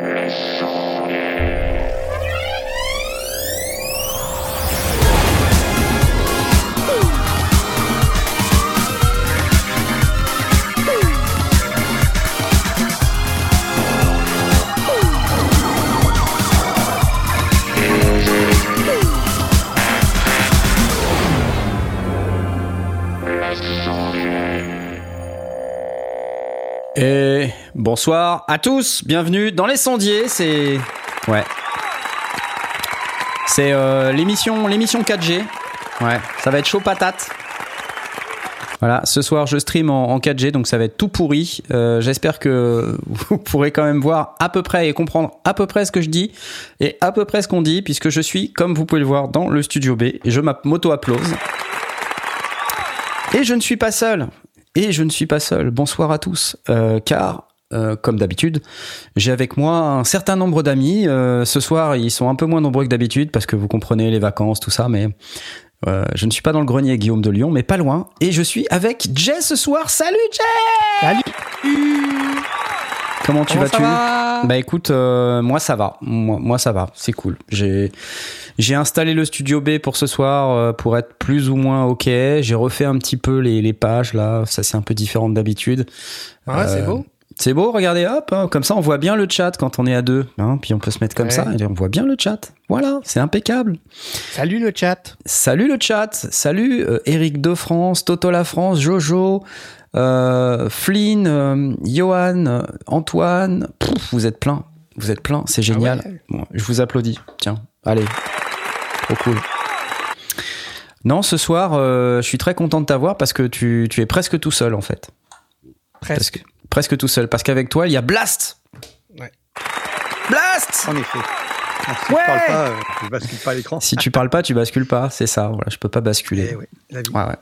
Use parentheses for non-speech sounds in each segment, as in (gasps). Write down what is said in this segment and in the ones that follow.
Et bonsoir à tous, bienvenue dans les sondiers, c'est ouais. C'est euh, l'émission l'émission 4G. Ouais, ça va être chaud patate. Voilà, ce soir je stream en, 4G, donc ça va être tout pourri. Euh, j'espère que vous (laughs) pourrez quand même voir à peu près et comprendre à peu près ce que je dis et à peu près ce qu'on dit, puisque je suis, comme vous pouvez le voir, dans le studio B et je m'auto-applause. Et je ne suis pas seul. Et je ne suis pas seul. Bonsoir à tous. Euh, car, euh, comme d'habitude, j'ai avec moi un certain nombre d'amis. Euh, ce soir, ils sont un peu moins nombreux que d'habitude parce que vous comprenez les vacances, tout ça, mais je ne suis pas dans le grenier Guillaume de Lyon, mais pas loin. Et je suis avec Jay ce soir. Salut Jay Salut Comment tu vas-tu? Bah écoute, moi ça va. Moi, moi ça va. C'est cool. J'ai j'ai installé le Studio B pour ce soir euh, pour être plus ou moins ok. J'ai refait un petit peu les, les pages là. Ça c'est un peu différent d'habitude. Ah, c'est beau. C'est beau, regardez, hop, hein, comme ça on voit bien le chat quand on est à deux, hein, puis on peut se mettre comme ça et on voit bien le chat. Voilà, c'est impeccable. Salut le chat. Salut le chat. Salut euh, Eric de France, Toto la France, Jojo, euh, Flynn, euh, Johan, Antoine. vous êtes plein, vous êtes plein, c'est ah génial. je vous applaudis. Tiens, allez, Trop cool. Non, ce soir, euh, je suis très content de t'avoir parce que tu, tu, es presque tout seul en fait. Presque. Presque tout seul. Parce qu'avec toi, il y a Blast. Ouais. Blast En effet. Si ouais. tu parles pas, tu euh, bascules pas l'écran. si tu parles pas, tu bascules pas. C'est ça. Voilà, je peux pas basculer. Eh ouais, la vie. Ouais.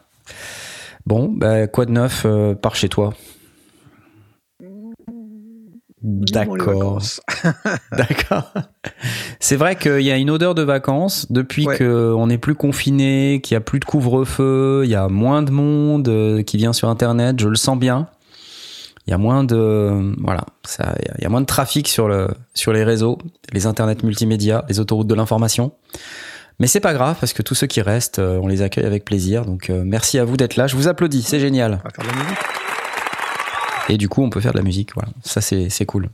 Bon, bah, quoi de neuf euh, par chez toi? D'accord. (laughs) (laughs) D'accord. C'est vrai qu'il y a une odeur de vacances depuis qu'on n'est plus confiné, qu'il n'y a plus de couvre-feu, il y a moins de monde euh, qui vient sur Internet, je le sens bien. Il y a moins de voilà, ça, il y a moins de trafic sur le sur les réseaux, les internets multimédia, les autoroutes de l'information. Mais c'est pas grave parce que tous ceux qui restent, euh, on les accueille avec plaisir. Donc euh, merci à vous d'être là. Je vous applaudis, c'est génial. Et du coup, on peut faire de la musique. Voilà, ça c'est c'est cool.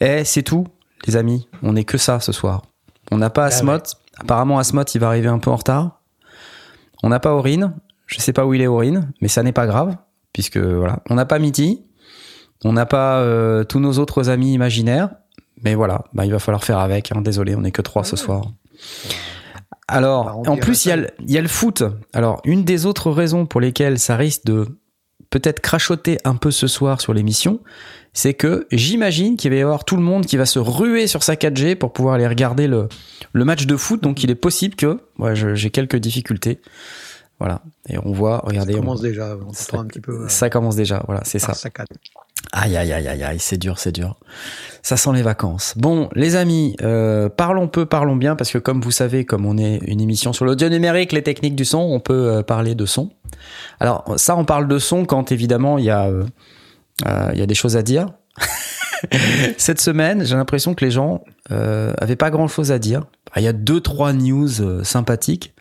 Et c'est tout, les amis. On n'est que ça ce soir. On n'a pas ah Asmot. Apparemment, Asmot, il va arriver un peu en retard. On n'a pas Aurine. Je sais pas où il est Aurine, mais ça n'est pas grave puisque voilà, on n'a pas Mitty. On n'a pas euh, tous nos autres amis imaginaires. Mais voilà, bah, il va falloir faire avec. Hein. Désolé, on n'est que trois ce soir. Alors, bah, en plus, il y, a le, il y a le foot. Alors, une des autres raisons pour lesquelles ça risque de peut-être crachoter un peu ce soir sur l'émission, c'est que j'imagine qu'il va y avoir tout le monde qui va se ruer sur sa 4G pour pouvoir aller regarder le, le match de foot. Donc il est possible que ouais, j'ai quelques difficultés. Voilà. Et on voit, regardez. Ça commence déjà, on un petit peu. Euh, ça commence déjà, voilà, c'est ça. Aïe, aïe, aïe, aïe, aïe, c'est dur, c'est dur. Ça sent les vacances. Bon, les amis, euh, parlons peu, parlons bien, parce que comme vous savez, comme on est une émission sur l'audio numérique, les techniques du son, on peut euh, parler de son. Alors, ça, on parle de son quand, évidemment, il y a, euh, y a des choses à dire. (laughs) Cette semaine, j'ai l'impression que les gens avaient pas grand-chose à dire. Il y a deux, trois news sympathiques.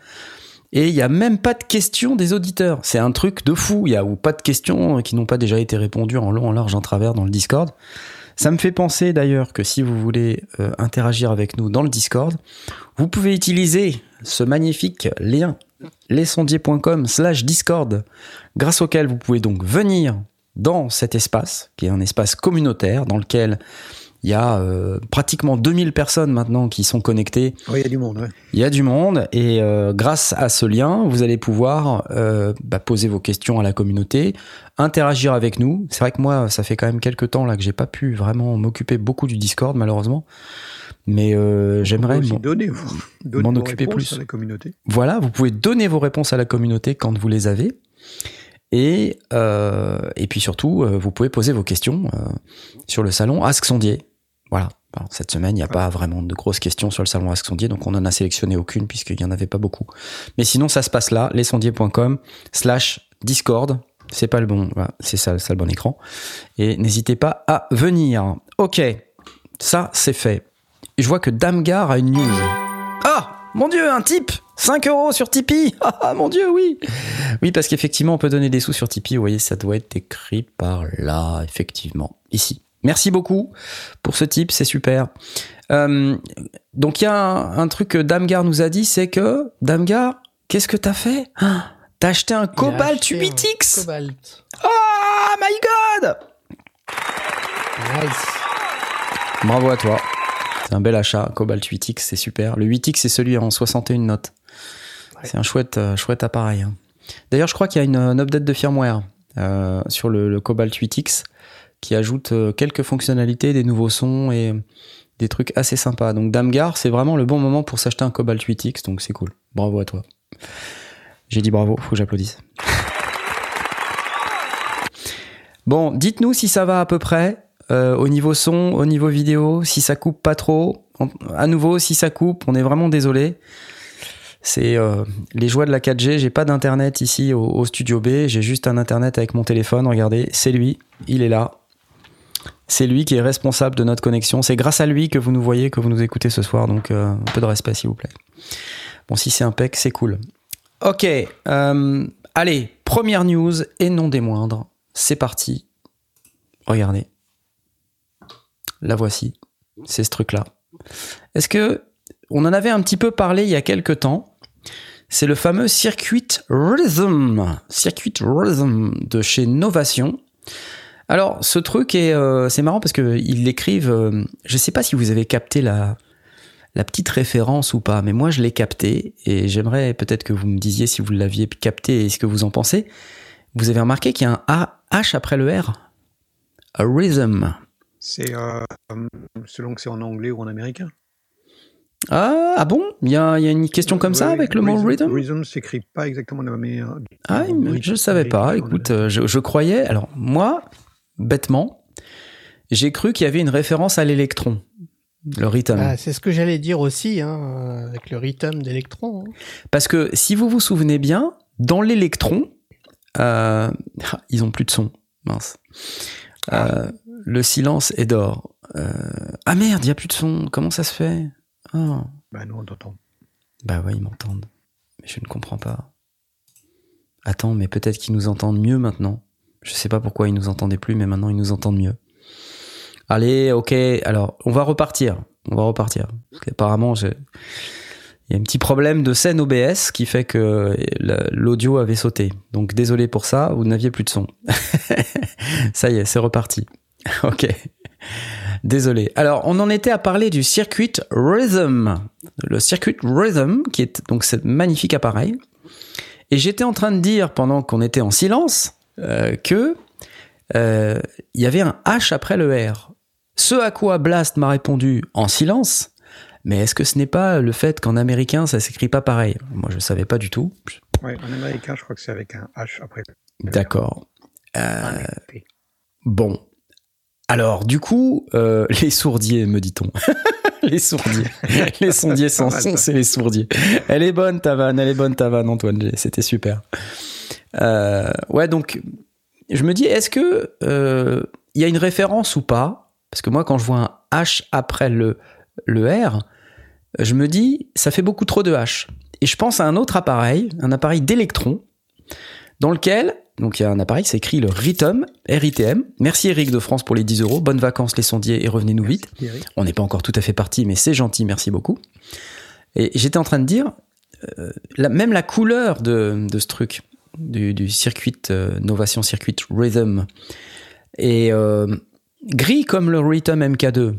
Et il y a même pas de questions des auditeurs. C'est un truc de fou. Il y a ou pas de questions qui n'ont pas déjà été répondues en long, en large, en travers dans le Discord. Ça me fait penser d'ailleurs que si vous voulez euh, interagir avec nous dans le Discord, vous pouvez utiliser ce magnifique lien lesondiers.com slash Discord, grâce auquel vous pouvez donc venir dans cet espace, qui est un espace communautaire dans lequel il y a euh, pratiquement 2000 personnes maintenant qui sont connectées. Il y a du monde. Ouais. Il y a du monde et euh, grâce à ce lien, vous allez pouvoir euh, bah, poser vos questions à la communauté, interagir avec nous. C'est vrai que moi, ça fait quand même quelques temps là que j'ai pas pu vraiment m'occuper beaucoup du Discord malheureusement, mais j'aimerais m'en occuper plus. À la communauté. Voilà, vous pouvez donner vos réponses à la communauté quand vous les avez. Et, euh, et puis surtout, vous pouvez poser vos questions euh, sur le salon Ask Sondier. Voilà. cette semaine, il n'y a pas vraiment de grosses questions sur le salon Ask Sondier, donc on en a sélectionné aucune puisqu'il n'y en avait pas beaucoup. Mais sinon, ça se passe là, lesondiers.com slash Discord. C'est pas le bon, c'est ça, ça le bon écran. Et n'hésitez pas à venir. Ok. Ça, c'est fait. Je vois que Damgar a une news. Ah Mon Dieu, un type 5 euros sur Tipeee (laughs) Ah mon Dieu, oui Oui, parce qu'effectivement, on peut donner des sous sur Tipeee. Vous voyez, ça doit être écrit par là, effectivement. Ici. Merci beaucoup pour ce type, c'est super. Euh, donc il y a un, truc que Damgar nous a dit, c'est que Damgar, qu'est-ce que t'as fait? Ah, T'as acheté un Cobalt 8X Cobalt. Oh my god Nice. Bravo à toi. C'est un bel achat, Cobalt 8X, c'est super. Le 8X, c'est celui en 61 notes. C'est un chouette, euh, chouette appareil. Hein. D'ailleurs, je crois qu'il y a une, update de firmware euh, sur le, Cobalt 8X qui ajoute euh, quelques fonctionnalités, des nouveaux sons et des trucs assez sympas. Donc Damgar, c'est vraiment le bon moment pour s'acheter un Cobalt 8X, donc c'est cool. Bravo à toi. J'ai dit bravo, faut que j'applaudisse. Bon, dites-nous si ça va à peu près euh, au niveau son, au niveau vidéo, si ça coupe pas trop. À nouveau, si ça coupe, on est vraiment désolé. C'est euh, les joies de la 4G. J'ai pas d'internet ici au, studio B. J'ai juste un internet avec mon téléphone. Regardez, c'est lui. Il est là. C'est lui qui est responsable de notre connexion. C'est grâce à lui que vous nous voyez, que vous nous écoutez ce soir. Donc euh, un peu de respect, s'il vous plaît. Bon, si c'est impec, c'est cool. Ok. allez, première news et non des moindres. C'est parti. Regardez. La voici. C'est ce truc-là. Est-ce que on en avait un petit peu parlé il y a quelques temps? C'est le fameux Circuit Rhythm, Circuit Rhythm de chez Novation. Alors, ce truc est, euh, c'est marrant parce que ils l'écrivent. Euh, je sais pas si vous avez capté la la petite référence ou pas, mais moi je l'ai capté et j'aimerais peut-être que vous me disiez si vous l'aviez capté et ce que vous en pensez. Vous avez remarqué qu'il y a un A H après le R, a rhythm. C'est euh, selon que c'est en anglais ou en américain. Ah, ah bon? Il y a, y a, une question comme ça avec le mot rhythm? Rhythm? S'écrit pas exactement de la manière. Ah, je ne savais pas. Écoute, euh, je, je, croyais. Alors, moi, bêtement, j'ai cru qu'il y avait une référence à l'électron. Le rythme. Ah, c'est ce que j'allais dire aussi, hein, avec le rythme d'électron. Hein. Parce que si vous vous souvenez bien, dans l'électron, euh, (laughs) ils ont plus de son. Mince. Euh, le silence est d'or. Euh, ah merde, il n'y a plus de son. Comment ça se fait? Oh. Bah nous on t'entend. Bah ouais, ils m'entendent. Mais je ne comprends pas. Attends, mais peut-être qu'ils nous entendent mieux maintenant. Je sais pas pourquoi ils nous entendaient plus, mais maintenant ils nous entendent mieux. Allez, ok. Alors, on va repartir. On va repartir. Parce qu'apparemment, il y a un petit problème de scène OBS qui fait que l'audio avait sauté. Donc désolé pour ça, vous n'aviez plus de son. (laughs) ça y est, c'est reparti. (laughs) ok. Désolé. Alors, on en était à parler du Circuit Rhythm. Le Circuit Rhythm, qui est donc ce magnifique appareil. Et j'étais en train de dire, pendant qu'on était en silence, euh, que euh, il y avait un H après le R. Ce à quoi Blast m'a répondu en silence, mais est-ce que ce n'est pas le fait qu'en américain ça s'écrit pas pareil? Moi je savais pas du tout. Oui, en américain je crois que c'est avec un H après. D'accord. Euh, bon, alors, du coup, euh, (laughs) les sourdiers, me dit-on. (laughs) les sourdiers. (laughs) les sondiers sans son, c'est les sourdiers. Elle est bonne, ta vanne, elle est bonne, ta vanne, Antoine. C'était super. Euh, ouais, donc, je me dis, est-ce que euh, il y a une référence ou pas? Parce que moi, quand je vois un H après le, le R, je me dis, ça fait beaucoup trop de H. Et je pense à un autre appareil, un appareil d'électrons, dans lequel donc il y a un appareil, c'est écrit le RITM, RITM. Merci Eric de France pour les 10 euros. Bonnes vacances les sondiers et revenez-nous vite. On n'est pas encore tout à fait parti, mais c'est gentil, merci beaucoup. Et j'étais en train de dire, euh, même la couleur de, ce truc, du, circuit euh, Novation Circuit Rhythm, est euh, gris comme le Rhythm MK2.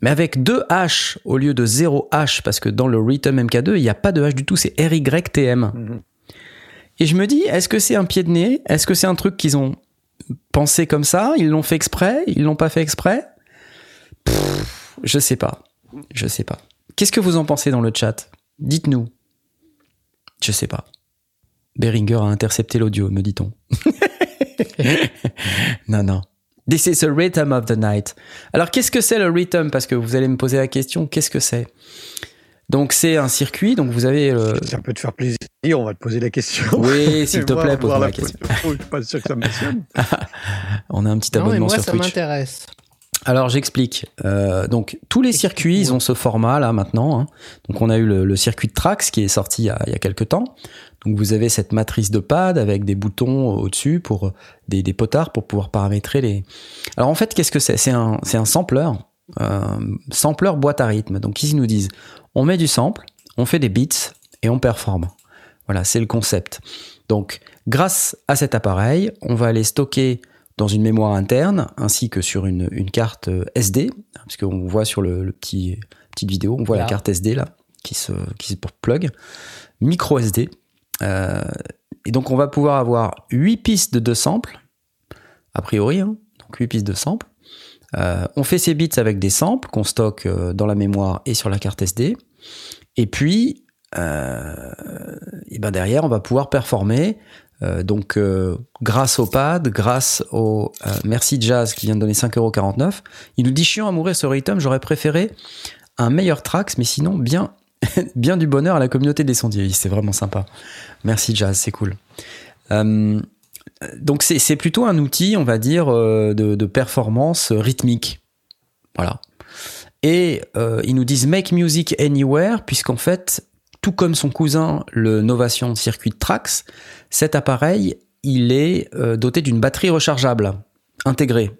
Mais avec deux H au lieu de 0 H, parce que dans le Rhythm MK2, il n'y a pas de H du tout, c'est RYTM. Mm et je me dis, est-ce que c'est un pied de nez? Est-ce que c'est un truc qu'ils ont pensé comme ça? Ils l'ont fait exprès? Ils l'ont pas fait exprès? Je sais pas. Je sais pas. Qu'est-ce que vous en pensez dans le chat? Dites-nous. Je sais pas. Beringer a intercepté l'audio, me dit-on. (laughs) non, non. This is the rhythm of the night. Alors, qu'est-ce que c'est le rhythm? Parce que vous allez me poser la question, qu'est-ce que c'est? Donc c'est un circuit, donc vous avez. Euh... Ça peut te faire plaisir, on va te poser la question. Oui, (laughs) s'il te plaît, pose-moi la, question. Je suis pas sûr que ça me (laughs) on a un petit abonnement non, moi, sur ça m'intéresse. Alors j'explique. Euh, donc tous les circuits, ils ont ce format là maintenant. Hein. Donc on a eu le, circuit de Trax qui est sorti il y, a, il y a quelques temps. Donc vous avez cette matrice de pad avec des boutons au-dessus pour des, des, potards pour pouvoir paramétrer les. Alors en fait, qu'est-ce que c'est? C'est un, c'est un sampler, euh, sampler boîte à rythme. Donc ici ils nous disent, on met du sample, on fait des beats et on performe. Voilà, c'est le concept. Donc grâce à cet appareil, on va aller stocker dans une mémoire interne ainsi que sur une, une carte euh, SD, parce qu'on voit sur le, petit petite vidéo, on voit la carte SD là qui se qui pour plug, micro SD. Euh, et donc on va pouvoir avoir 8 pistes de samples, a priori, hein, donc 8 pistes de samples. Euh, on fait ces bits avec des samples qu'on stocke dans la mémoire et sur la carte SD. Et puis, et ben derrière, on va pouvoir performer euh, donc euh, grâce au pad, grâce au euh, merci Jazz qui vient de donner 5,49€, il nous dit chiant à mourir ce rythme, j'aurais préféré un meilleur Trax, mais sinon bien (laughs) bien du bonheur à la communauté des sondiers. C'est vraiment sympa. Merci Jazz, c'est cool. donc c'est plutôt un outil, on va dire, de, de performance rythmique. Voilà. Et ils nous disent make music anywhere, puisqu'en fait, tout comme son cousin, le Novation Circuit Trax, cet appareil, il est euh, doté d'une batterie rechargeable intégrée.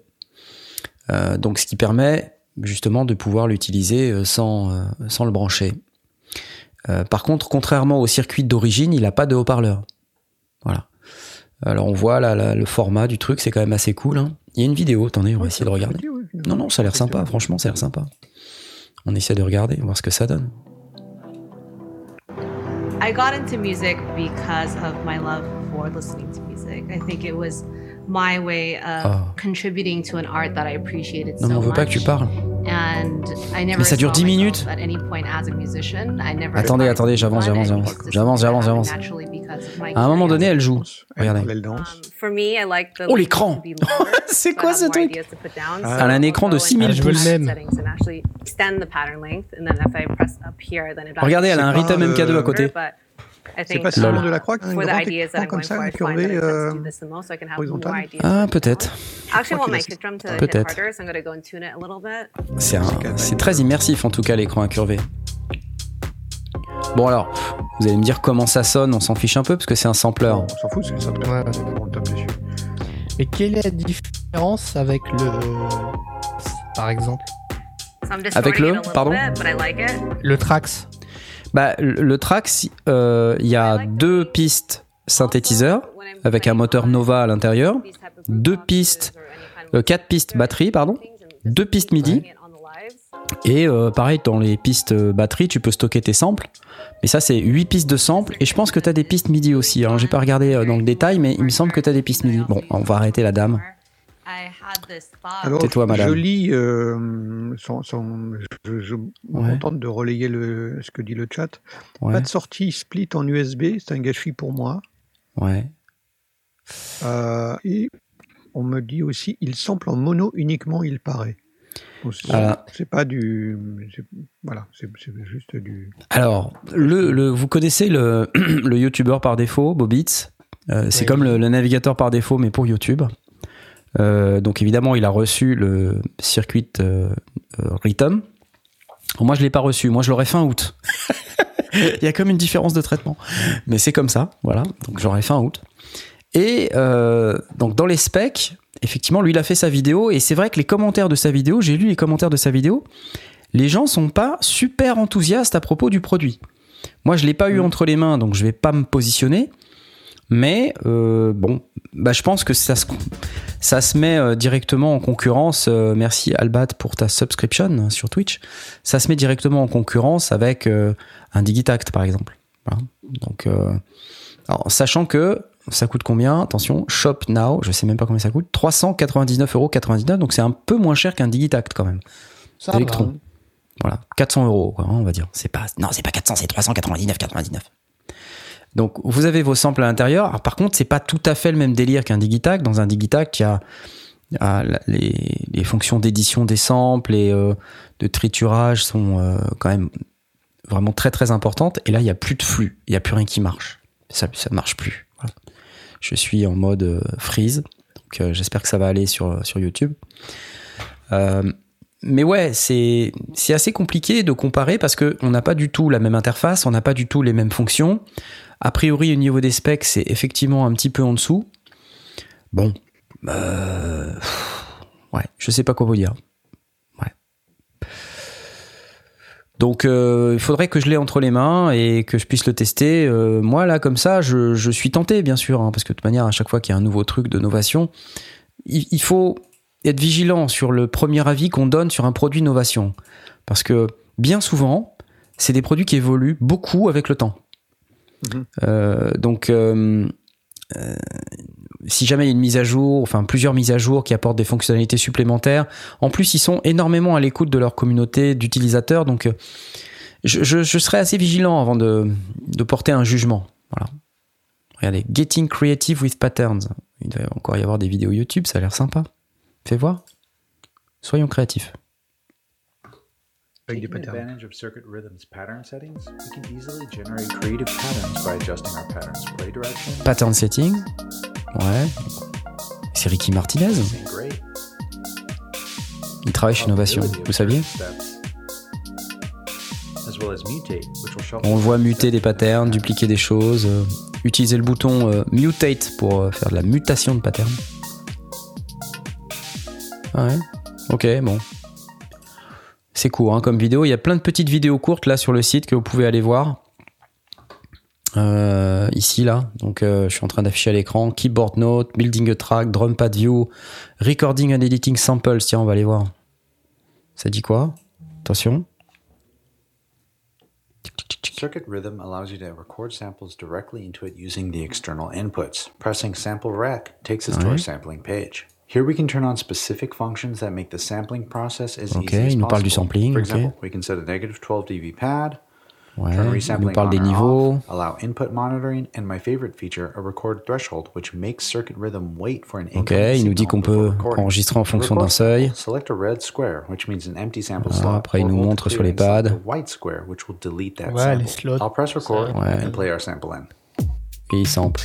Euh, donc ce qui permet justement de pouvoir l'utiliser euh, sans, sans le brancher. Par contre, contrairement au circuit d'origine, il n'a pas de haut-parleur. Voilà. Alors on voit là, le format du truc, c'est quand même assez cool. Hein. Il y a une vidéo, attendez, on va essayer de regarder. non, non, ça a l'air sympa, franchement, ça a l'air sympa. On essaie de regarder, voir ce que ça donne. I got into music because of my love for listening to music. I think it was my way of oh. contributing to an art that I appreciated non, so on veut pas que tu parles. Mais ça dure 10 minutes. Attendez, attendez, j'avance, j'avance, j'avance. J'avance, j'avance, j'avance. À un moment donné, elle joue. Regardez. Um, oh, l'écran (laughs) C'est quoi ce truc Elle a un écran de 6000 pouces. Regardez, elle a un rythme MK2 à côté. C'est pas Simon de la Croix qui a grande comme ça, incurvé euh, horizontal Ah, peut-être. Peut-être. C'est très immersif en tout cas l'écran incurvé. Bon alors, vous allez me dire comment ça sonne, on s'en fiche un peu parce que c'est un sampler. on s'en fout, c'est un sampler. Ouais, on tape dessus. Et quelle est la différence avec le... Par exemple? Avec le, pardon? Le Trax bah, le Trax, euh, il y a deux pistes synthétiseurs avec un moteur Nova à l'intérieur, deux pistes, euh, quatre pistes batterie, pardon, deux pistes MIDI. Et euh, pareil, dans les pistes batterie, tu peux stocker tes samples. Mais ça, c'est huit pistes de samples. Et je pense que tu as des pistes MIDI aussi. Alors, j'ai pas regardé dans le détail, mais il me semble que tu as des pistes MIDI. Bon, on va arrêter la dame. Alors, toi madame. Je lis, euh, sans, je, je me contente de relayer le, ce que dit le chat. Pas de sortie split en USB, c'est un gâchis pour moi. Ouais. Euh, et on me dit aussi, il sample en mono uniquement, il paraît. C'est pas du. Voilà, c'est juste du. Alors, le, le, vous connaissez le, (clears throat) le youtubeur par défaut, Bobitz euh, C'est comme le, le, navigateur par défaut, mais pour YouTube. Euh, donc évidemment, il a reçu le circuit euh, euh Rhythm. Moi, je l'ai pas reçu. Moi, je l'aurais fin août. (laughs) il y a comme une différence de traitement, mais c'est comme ça, voilà. Donc j'aurais fin août. Et euh, donc dans les specs, effectivement, lui, il a fait sa vidéo et c'est vrai que les commentaires de sa vidéo, j'ai lu les commentaires de sa vidéo, les gens sont pas super enthousiastes à propos du produit. Moi, je l'ai pas eu mm. entre les mains, donc je vais pas me positionner. Mais euh, bon, bah, je pense que ça se, ça se met euh, directement en concurrence. Euh, merci Albat pour ta subscription hein, sur Twitch. Ça se met directement en concurrence avec un Digitact par exemple. Donc, alors, sachant que ça coûte combien? Attention, Shop Now, je sais même pas combien ça coûte. 399,99€, donc c'est un peu moins cher qu'un Digitact quand même. Ça Electron. Voilà, 400 euros, quoi, hein, on va dire. C'est pas, non, c'est pas 400, c'est 399,99. Donc vous avez vos samples à l'intérieur. par contre, c'est pas tout à fait le même délire qu'un Digitac. Dans un Digitac, il a, les, fonctions d'édition des samples et euh, de triturage sont euh, quand même vraiment très très importantes. Et là, il n'y a plus de flux, il n'y a plus rien qui marche. Ça ne marche plus. Je suis en mode euh, freeze, donc j'espère que ça va aller sur, YouTube. mais ouais, c'est assez compliqué de comparer parce que on n'a pas du tout la même interface, on n'a pas du tout les mêmes fonctions. A priori, au niveau des specs, c'est effectivement un petit peu en dessous. Bon, euh, ouais, je sais pas quoi vous dire. Donc, euh, il faudrait que je l'ai entre les mains et que je puisse le tester. Euh, moi, là, comme ça, je, suis tenté, bien sûr, hein, parce que de toute manière, à chaque fois qu'il y a un nouveau truc de novation, il, faut être vigilant sur le premier avis qu'on donne sur un produit innovation. Parce que bien souvent, c'est des produits qui évoluent beaucoup avec le temps. Mm-hmm. donc, si jamais il y a une mise à jour, enfin plusieurs mises à jour qui apportent des fonctionnalités supplémentaires, en plus ils sont énormément à l'écoute de leur communauté d'utilisateurs, donc euh, je, serai assez vigilant avant de, de, porter un jugement. Voilà. Regardez, Getting Creative with Patterns. Il doit encore y avoir des vidéos YouTube, ça a l'air sympa. Fais voir. Soyons créatifs. Taking advantage of Circuit Rhythm's pattern settings, we can easily generate creative patterns by adjusting our pattern's play direction. Pattern setting, ouais. C'est Ricky Martinez. Il travaille chez Innovation, vous saviez On voit muter des patterns, dupliquer des choses, euh, utiliser le bouton euh, mutate pour euh, faire de la mutation de patterns. Ouais, ok, bon, c'est court hein, comme vidéo. Il y a plein de petites vidéos courtes là sur le site que vous pouvez aller voir. Euh, ici là, donc euh, je suis en train d'afficher à l'écran keyboard note, building a track, drum pad view, recording and editing samples. Tiens, on va aller voir. Ça dit quoi? Attention. Circuit Rhythm allows you to record samples directly into it using the external inputs. Pressing sample rec takes us to our sampling page. Here we can turn on specific functions that make the sampling process as easy as il nous parle du sampling. For example, okay. we can set a negative 12 dB pad. Ouais, il nous parle des niveaux. Off, allow input monitoring and my favorite feature, a record threshold, which makes circuit rhythm wait for an Ok, il nous dit qu'on peut enregistrer en fonction d'un seuil. Select a red square, which means an empty sample slot. Après, il nous montre sur les pads. White square, which will delete that ouais, les slots. I'll press record ouais. and play our sample in. Et il sample.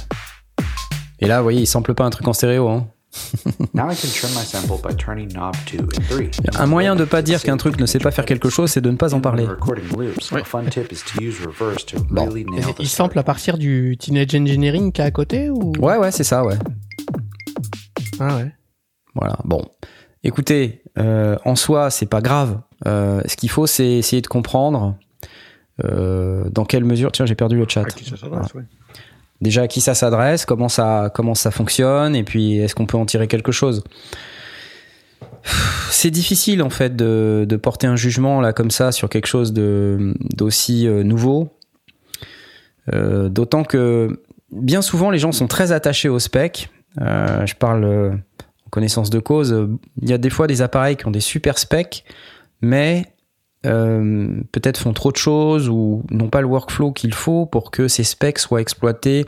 Et là, vous voyez, il sample pas un truc en stéréo, hein. (laughs) Un moyen de pas dire qu'un truc ne sait pas faire quelque chose, c'est de ne pas en parler. Il sample à partir du Teenage Engineering qui est à côté ou? Ouais, ouais, c'est ça, ouais. Ah ouais. Voilà, bon. Écoutez, euh, en soi, c'est pas grave. Euh, ce qu'il faut, c'est essayer de comprendre euh, dans quelle mesure. Tiens, j'ai perdu le chat déjà à qui ça s'adresse, comment ça, comment ça fonctionne, et puis est-ce qu'on peut en tirer quelque chose? C'est difficile en fait de, de, porter un jugement là comme ça sur quelque chose d'aussi euh, nouveau. Euh, D'autant que bien souvent les gens sont très attachés au spec. Euh, je parle en connaissance de cause. Il y a des fois des appareils qui ont des super specs, mais euh, peut-être font trop de choses ou n'ont pas le workflow qu'il faut pour que ces specs soient exploités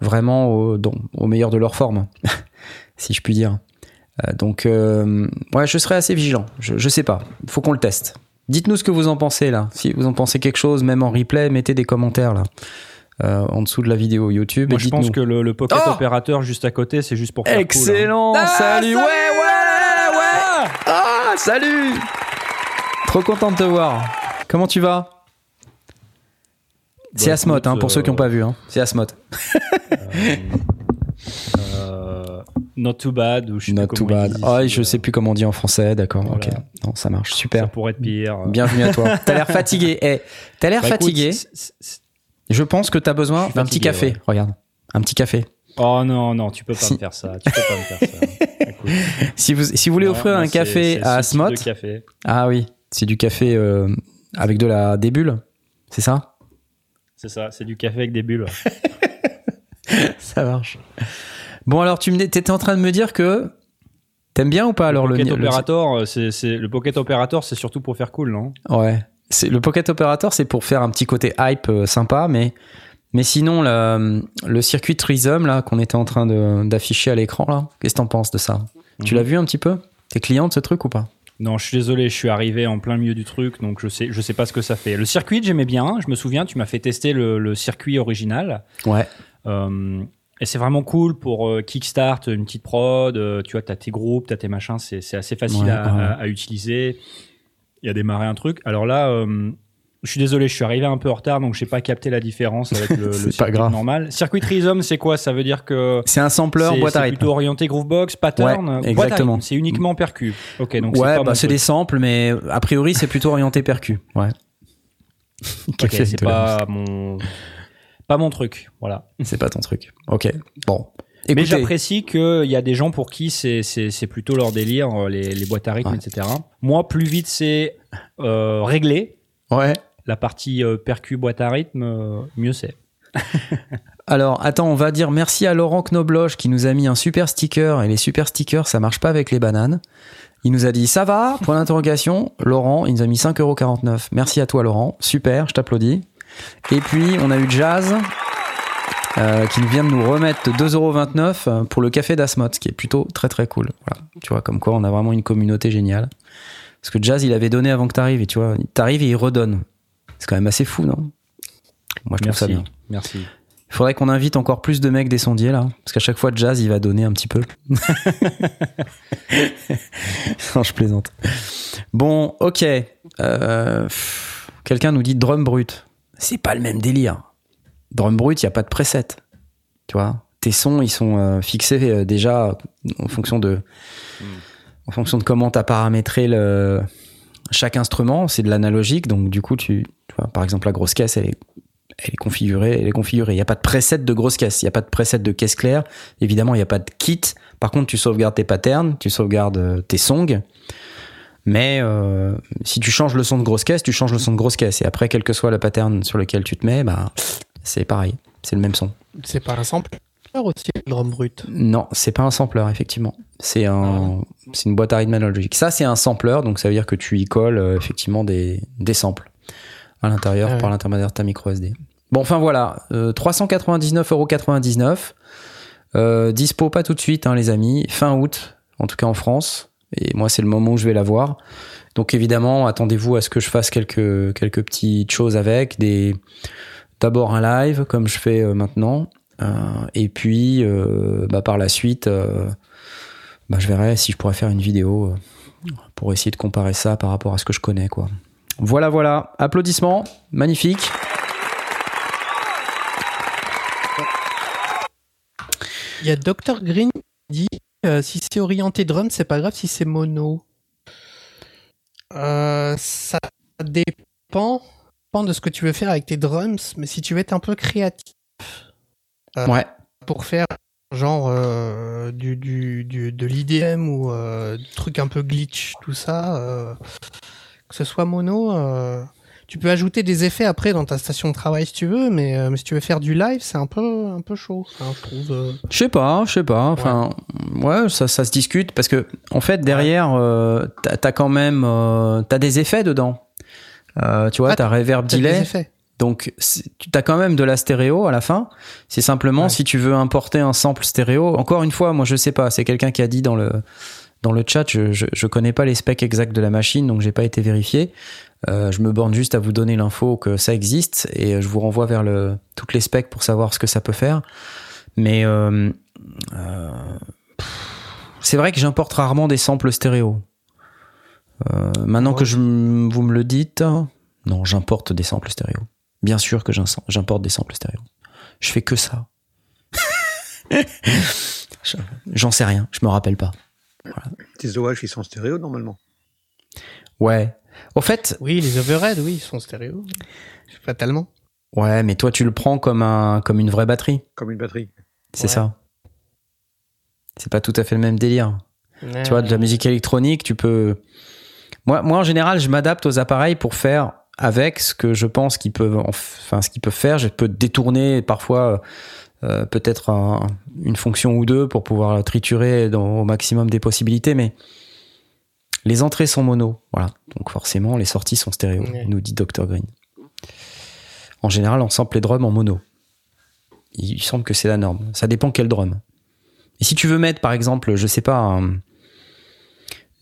vraiment au, au meilleur de leur forme, (laughs) si je puis dire. Euh, donc, euh, ouais, je serai assez vigilant. Je, je sais pas. Il faut qu'on le teste. Dites-nous ce que vous en pensez là. Si vous en pensez quelque chose, même en replay, mettez des commentaires là. Euh, en dessous de la vidéo YouTube. Moi, je pense que le, le Pocket oh Operator juste à côté, c'est juste pour faire Excellent, cool, hein. salut, ah, ouais, ouais, ouais, ah, salut. Trop content de te voir. Comment tu vas? C'est bah, Asmot, hein, pour ceux qui n'ont pas vu. Hein. C'est Asmot. Euh, euh, not too bad. Ou je not too bad. oh, je sais plus comment on dit en français, d'accord. Ok. Non, ça marche. Super. Ça pourrait être pire. Bienvenue à toi. (laughs) T'as l'air fatigué. Hey, T'as l'air bah, fatigué. je pense que t'as besoin d'un petit café. Regarde. Un petit café. Oh non, non, tu peux pas me faire ça. Tu peux pas me faire ça. (laughs) si, vous, si vous voulez offrir un café à Asmot. Ah oui. C'est du café euh, avec de la des bulles, c'est ça? C'est ça, c'est du café avec des bulles. (laughs) ça marche. Bon alors tu étais en train de me dire que t'aimes bien ou pas alors le Pocket Operator euh, c'est le Pocket Operator c'est surtout pour faire cool non? Ouais. C'est le Pocket Operator c'est pour faire un petit côté hype euh, sympa mais mais sinon le, le circuit Trism là qu'on était en train d'afficher à l'écran là, qu'est-ce que t'en penses de ça? Tu mhm. l'as vu un petit peu? T'es client de ce truc ou pas? Non, je suis désolé, je suis arrivé en plein milieu du truc, donc je sais, je sais pas ce que ça fait. Le circuit, j'aimais bien. Je me souviens, tu m'as fait tester le, circuit original. Ouais. Euh, Et c'est vraiment cool pour euh, kickstart une petite prod. Euh, tu vois, t'as tes groupes, t'as tes machins. C'est assez facile à, à, utiliser. Il y a démarré un truc. Alors là, je suis désolé, je suis arrivé un peu en retard, donc j'ai pas capté la différence avec le, (laughs) le circuit normal. Circuit Rhythm, c'est quoi? Ça veut dire que c'est un sampler boîte à rythme. plutôt orienté groovebox, pattern? Ouais, exactement. C'est uniquement percu. Ok, donc ouais, bah c'est des samples, mais a priori c'est plutôt orienté percu. Ouais. okay, c'est pas mon pas mon truc. Voilà. C'est pas ton truc. Ok. Bon. Écoutez. Mais j'apprécie qu'il y a des gens pour qui c'est c'est plutôt leur délire, les, les boîtes à rythme, etc. Moi, plus vite c'est euh, réglé. Ouais la partie euh, percu boîte à rythme, euh, mieux c'est. (laughs) Alors, attends, on va dire merci à Laurent Knobloch qui nous a mis un super sticker. Et les super stickers, ça marche pas avec les bananes. Il nous a dit ça va? Point d'interrogation. (laughs) Laurent, il nous a mis 5,49€. Merci à toi, Laurent. Super, je t'applaudis. Et puis, on a eu Jazz euh, qui vient de nous remettre 2,29€ pour le café d'Asmot, ce qui est plutôt très très cool. Voilà. Tu vois, comme quoi on a vraiment une communauté géniale. Parce que Jazz, il avait donné avant que t'arrives, et tu vois, t'arrives et il redonne. C'est quand même assez fou, non? Moi, je trouve ça bien. Merci. Il faudrait qu'on invite encore plus de mecs des sondiers là, parce qu'à chaque fois Jazz il va donner un petit peu. (laughs) non, je plaisante. Bon, ok. Euh, quelqu'un nous dit drum brut. C'est pas le même délire. Drum brut, il y a pas de preset. Tu vois, tes sons ils sont euh, fixés euh, déjà en fonction de, hmm. en fonction de comment t'as paramétré le chaque instrument, c'est de l'analogique, donc du coup, tu, vois, par exemple, la grosse caisse, elle est, elle est configurée, elle est configurée. Il n'y a pas de preset de grosse caisse, il n'y a pas de preset de caisse claire. Évidemment, il n'y a pas de kit. Par contre, tu sauvegardes tes patterns, tu sauvegardes euh, tes songs. Mais euh, si tu changes le son de grosse caisse, tu changes le son de grosse caisse. Et après, quel que soit le pattern sur lequel tu te mets, bah, c'est pareil. C'est le même son. C'est pas un sample? Aussi, le drum brut Non, c'est pas un sampler, effectivement. C'est un, ah c'est une boîte à rythme analogique. Ça, c'est un sampler, donc ça veut dire que tu y colles euh, effectivement des, des samples à l'intérieur ah par l'intermédiaire de ta micro SD. Bon, enfin voilà, euh, 399,99€. Euh, dispo pas tout de suite, hein, les amis. Fin août, en tout cas en France. Et moi, c'est le moment où je vais la voir. Donc évidemment, attendez-vous à ce que je fasse quelques quelques petites choses avec. Des d'abord un live comme je fais euh, maintenant euh, et puis, euh, bah, par la suite, euh, bah, je verrai si je pourrais faire une vidéo pour essayer de comparer ça par rapport à ce que je connais. Quoi. Voilà, voilà. Applaudissements. Magnifique. Il y a Dr Green qui dit si c'est orienté drum, c'est pas grave si c'est mono. ça dépend, dépend de ce que tu veux faire avec tes drums, mais si tu veux être un peu créatif, euh, ouais. Pour faire genre euh, du, du, du, de l'IDM ou euh, du truc un peu glitch, tout ça, que ce soit mono. tu peux ajouter des effets après dans ta station de travail si tu veux, mais, mais si tu veux faire du live, c'est un peu un peu chaud, je trouve. Je sais pas, je sais pas. Enfin, ouais, ça, ça se discute parce que en fait derrière, t'as as quand même, t'as des effets dedans. tu vois, ah, t'as reverb delay. Donc, tu as quand même de la stéréo à la fin. C'est simplement si tu veux importer un sample stéréo. Encore une fois, moi je sais pas. C'est quelqu'un qui a dit dans le dans le chat. Je, je, connais pas les specs exacts de la machine, donc j'ai pas été vérifié. Euh, je me borne juste à vous donner l'info que ça existe et je vous renvoie vers le toutes les specs pour savoir ce que ça peut faire. Mais euh, euh, c'est vrai que j'importe rarement des samples stéréo. maintenant que je, vous me le dites, non, j'importe des samples stéréo. Bien sûr que j'importe des samples stéréo. Je fais que ça. (laughs) J'en sais rien, je me rappelle pas. Tes OH, ils sont stéréo normalement. Ouais. Au fait. Oui, les overhead, oui, ils sont stéréo. Fatalement. Ouais, mais toi, tu le prends comme, un, comme une vraie batterie. Comme une batterie. C'est ça. C'est pas tout à fait le même délire. Tu vois, de la musique électronique, tu peux. Moi, moi en général, je m'adapte aux appareils pour faire avec ce que je pense qu'ils peuvent, enfin, ce qu'ils peuvent faire. Je peux détourner parfois euh, peut-être une fonction ou deux pour pouvoir triturer dans, au maximum des possibilités, mais les entrées sont mono, voilà. Donc forcément, les sorties sont stéréo, nous dit Dr Green. En général, on sample les drums en mono. Il, semble que c'est la norme. Ça dépend quel drum. Et si tu veux mettre, par exemple, je sais pas, un,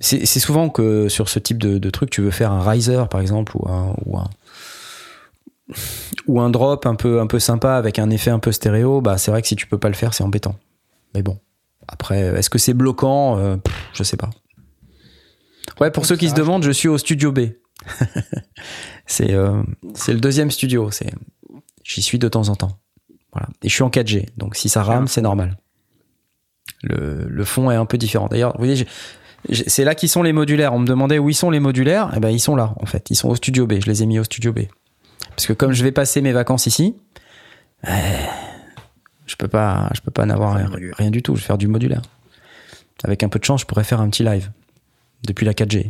c'est souvent que sur ce type de, de, truc, tu veux faire un riser, par exemple, ou un, ou un, ou un drop un peu un peu sympa avec un effet un peu stéréo, bah c'est vrai que si tu peux pas le faire, c'est embêtant. Mais bon, après, est-ce que c'est bloquant? Euh, Je sais pas. Ouais, pour ceux qui se demandent, je suis au studio B. (laughs) c'est euh, c'est le deuxième studio. C'est j'y suis de temps en temps. Voilà. Et je suis en 4G, donc si ça rame, c'est normal. Le, le fond est un peu différent. D'ailleurs, vous voyez, c'est là qu'ils sont les modulaires. On me demandait où ils sont les modulaires. Eh ben, ils sont là, en fait. Ils sont au studio B. Je les ai mis au studio B. Parce que comme je vais passer mes vacances ici, euh, je peux pas, je peux pas n'avoir rien, du tout. Je vais faire du modulaire. Avec un peu de chance, je pourrais faire un petit live depuis la 4G.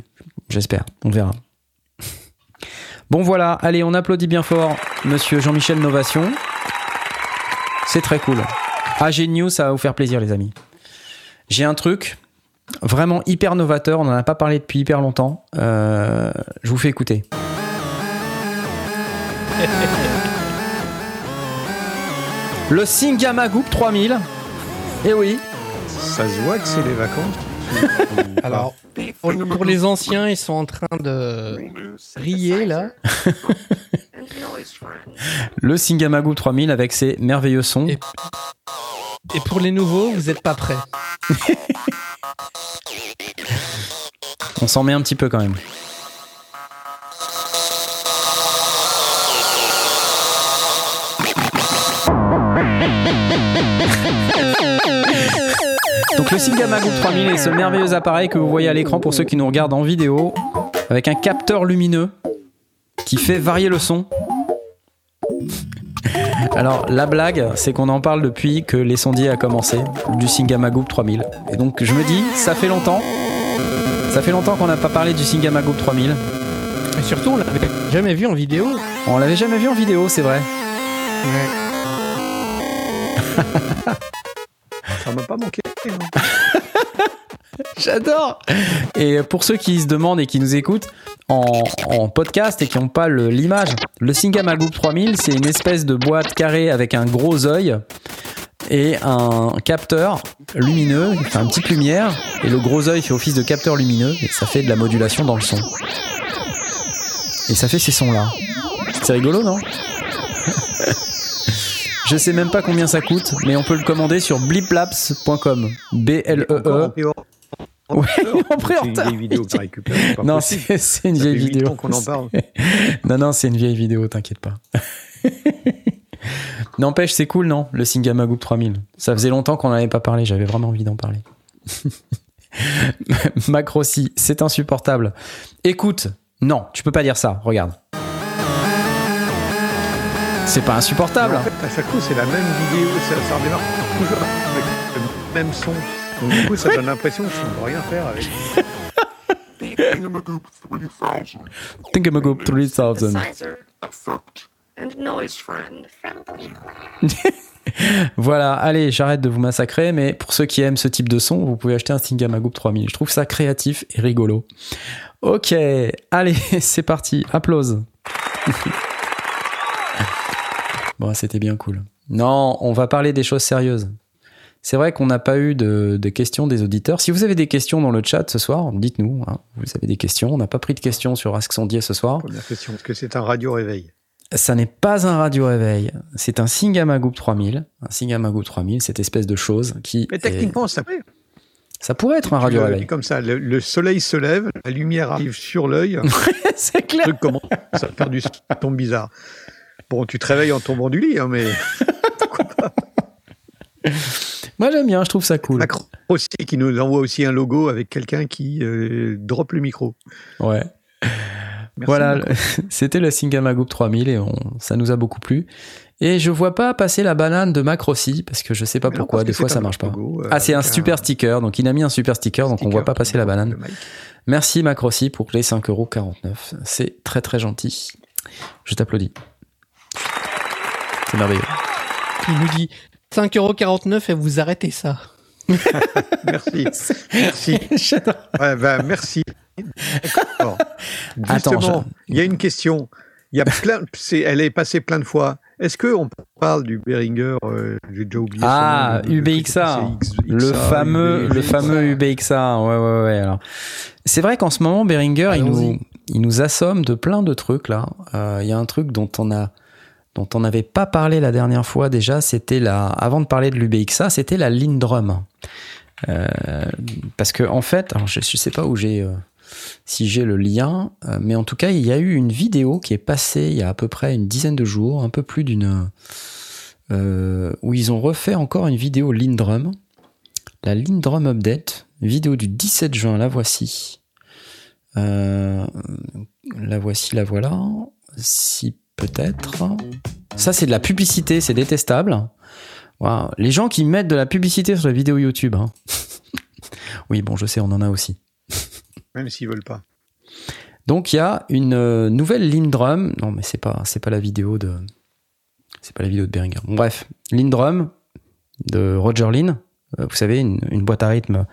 J'espère. On verra. Bon voilà, allez, on applaudit bien fort Monsieur Jean-Michel Novation. C'est très cool. Ah, une news, ça va vous faire plaisir, les amis. J'ai un truc vraiment hyper novateur. On n'en a pas parlé depuis hyper longtemps. Euh, je vous fais écouter. (laughs) Le Singamagoop 3000. Eh oui. Ça se voit que c'est les vacances. (laughs) Alors, pour, les anciens, ils sont en train de rier là. (laughs) Le Singamagoop 3000 avec ses merveilleux sons. Et, et pour les nouveaux, vous n'êtes pas prêts. On s'en met un petit peu quand même. Donc le Group 3000 est ce merveilleux appareil que vous voyez à l'écran pour ceux qui nous regardent en vidéo, avec un capteur lumineux qui fait varier le son. Alors la blague, c'est qu'on en parle depuis que les sondiers a commencé, du Singamagoop 3000. Et donc je me dis, ça fait longtemps, ça fait longtemps qu'on n'a pas parlé du Singamagoop 3000. Et surtout, on l'avait jamais vu en vidéo. On l'avait jamais vu en vidéo, c'est vrai. Ouais. Ça m'a pas manqué. (laughs) J'adore. Et pour ceux qui se demandent et qui nous écoutent en, podcast et qui n'ont pas l'image, le, Singama Group 3000, c'est une espèce de boîte carrée avec un gros œil et un capteur lumineux, enfin une petite lumière, et le gros œil fait office de capteur lumineux, et ça fait de la modulation dans le son. Et ça fait ces sons-là. C'est rigolo, non? (laughs) Je sais même pas combien ça coûte, mais on peut le commander sur bliplaps.com. B-L-E-E. Ouais, C'est une vieille vidéo que récupères. Non, c'est une vieille vidéo. qu'on en parle. (laughs) non, non, c'est une vieille vidéo, t'inquiète pas. (laughs) N'empêche, c'est cool, non Le Singama Group 3000. Ça faisait longtemps qu'on n'en avait pas parlé, j'avais vraiment envie d'en parler. (laughs) Macrossi, c'est insupportable. Écoute, non, tu peux pas dire ça, regarde. C'est pas insupportable. En fait, à chaque coup, c'est la même vidéo, ça, ça redémarre toujours avec le même son. Donc, du coup, ça donne l'impression que je ne peux rien faire avec. Think 3000. (laughs) voilà, allez, j'arrête de vous massacrer, mais pour ceux qui aiment ce type de son, vous pouvez acheter un Stingamagoop 3000. Je trouve ça créatif et rigolo. Ok, allez, (laughs) c'est parti, applause. (laughs) Bon, c'était bien cool. Non, on va parler des choses sérieuses. C'est vrai qu'on n'a pas eu de, questions des auditeurs. Si vous avez des questions dans le chat ce soir, dites-nous. Hein. Vous avez des questions. On n'a pas pris de questions sur Ask Sondier ce soir. Première question, est-ce que c'est un radio réveil? Ça n'est pas un radio réveil. C'est un Singamagoop 3000. Un Singamagoop 3000, cette espèce de chose qui. Mais techniquement, ça pourrait. Ça pourrait être un radio réveil. Comme ça, le, soleil se lève, la lumière arrive sur l'œil. (laughs) c'est clair. Truc comment ça faire du son bizarre. Bon, tu te réveilles en tombant du lit, hein, mais (laughs) Moi j'aime bien, je trouve ça cool. Macron aussi qui nous envoie aussi un logo avec quelqu'un qui euh, drop le micro. Ouais. voilà, (laughs) c'était le Singamagoop 3000 et on, ça nous a beaucoup plu. Et je vois pas passer la banane de Mac aussi parce que je sais pas pourquoi, des fois ça marche pas. Euh, ah, c'est un super sticker, donc il a mis un super sticker, donc on voit pas passer la banane. Merci Mac pour les 5,49€. C'est très très gentil. Je t'applaudis. C'est merveilleux. Il nous dit 5,49€ et vous arrêtez ça. (laughs) merci. Merci. (laughs) ouais, ben, merci. Justement, il y a une question. Il y a plein, elle est passée plein de fois. Est-ce qu'on parle du Behringer euh, J'ai déjà oublié. Ah, UBXA, le fameux, le fameux UBXA. Ouais, ouais, ouais. Alors, c'est vrai qu'en ce moment, Behringer, il nous, il nous assomme de plein de trucs là. Euh, il y a un truc dont on a dont on n'avait pas parlé la dernière fois déjà, c'était la, avant de parler de l'UBXA, c'était la Lindrum. Euh, parce que en fait, je, ne sais pas où j'ai, euh, si j'ai le lien, euh, mais en tout cas, il y a eu une vidéo qui est passée il y a à peu près une dizaine de jours, un peu plus d'une, où ils ont refait encore une vidéo Lindrum, la Lindrum Update, vidéo du 17 juin, la voici. la voici, la voilà. Si peut-être. Ça, c'est de la publicité, c'est détestable. Les gens qui mettent de la publicité sur les vidéos YouTube. Hein. (laughs) oui, bon, je sais, on en a aussi. Même s'ils veulent pas. Donc il y a une euh, nouvelle Lindrum. Non, mais c'est pas c'est pas la vidéo de c'est pas la vidéo de Behringer. bref, Lindrum de Roger Lin. Euh, vous savez, une, une boîte à rythme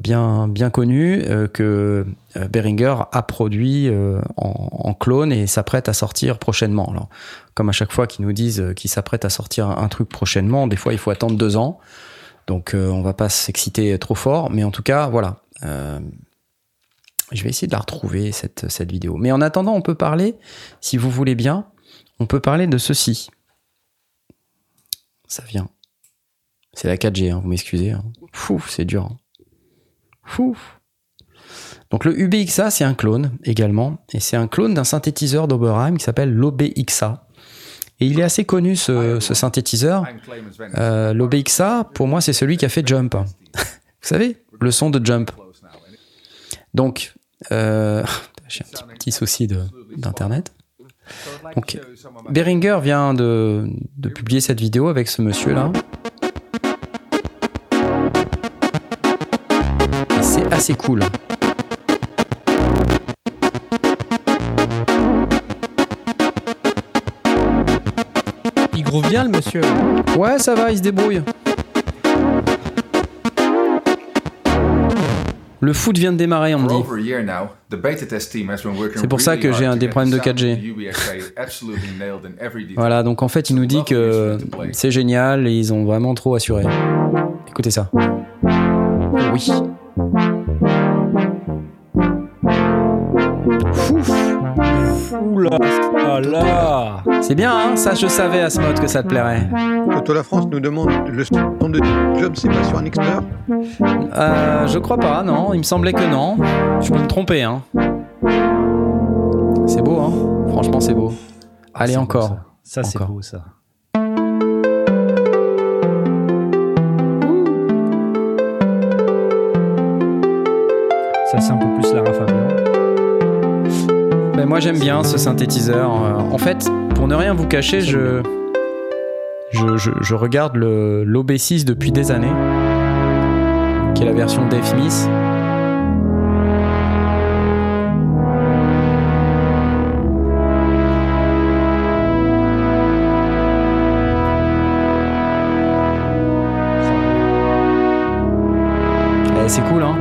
bien, bien connu euh, que euh, Behringer a produit en, clone et s'apprête à sortir prochainement. Comme à chaque fois qu'ils nous disent qu'ils s'apprêtent à sortir un truc prochainement, des fois il faut attendre deux ans. Donc on va pas s'exciter trop fort, mais en tout cas, voilà. je vais essayer de la retrouver, cette, cette vidéo. Mais en attendant, on peut parler, si vous voulez bien, on peut parler de ceci. Ça vient. C'est la 4G, hein, vous m'excusez. Hein. Fou, c'est dur. Hein. Donc le UBXA, c'est un clone également, et c'est un clone d'un synthétiseur d'Oberheim qui s'appelle l'OBXA. Et il est assez connu ce, synthétiseur. Euh, L'OBXA, pour moi, c'est celui qui a fait Jump. (laughs) Vous savez, le son de Jump. Donc, euh, (laughs) j'ai un petit, souci d'internet. Donc, Behringer vient de, publier cette vidéo avec ce monsieur assez cool. Il groove bien le monsieur. Ouais, ça va, il se débrouille. Le foot vient de démarrer, on me dit. C'est pour ça que j'ai un des problèmes de 4G. voilà, donc en fait, il nous dit que c'est génial et ils ont vraiment trop assuré. Écoutez ça. Oui. Oula, C'est bien, hein ça je savais à ce mode que ça te plairait. Quand la France nous demande le son de job, c'est pas sur un expert euh, Je crois pas, non. Il me semblait que non. Je peux me tromper, hein. C'est beau, hein Franchement, c'est beau. Allez, encore. ça, c'est beau, ça. Ça, c'est un peu plus la rafale. Moi j'aime bien ce synthétiseur. Euh, en fait, pour ne rien vous cacher, je, je, regarde le, l'OB6 depuis des années, qui est la version Dave Smith. Eh, c'est cool, hein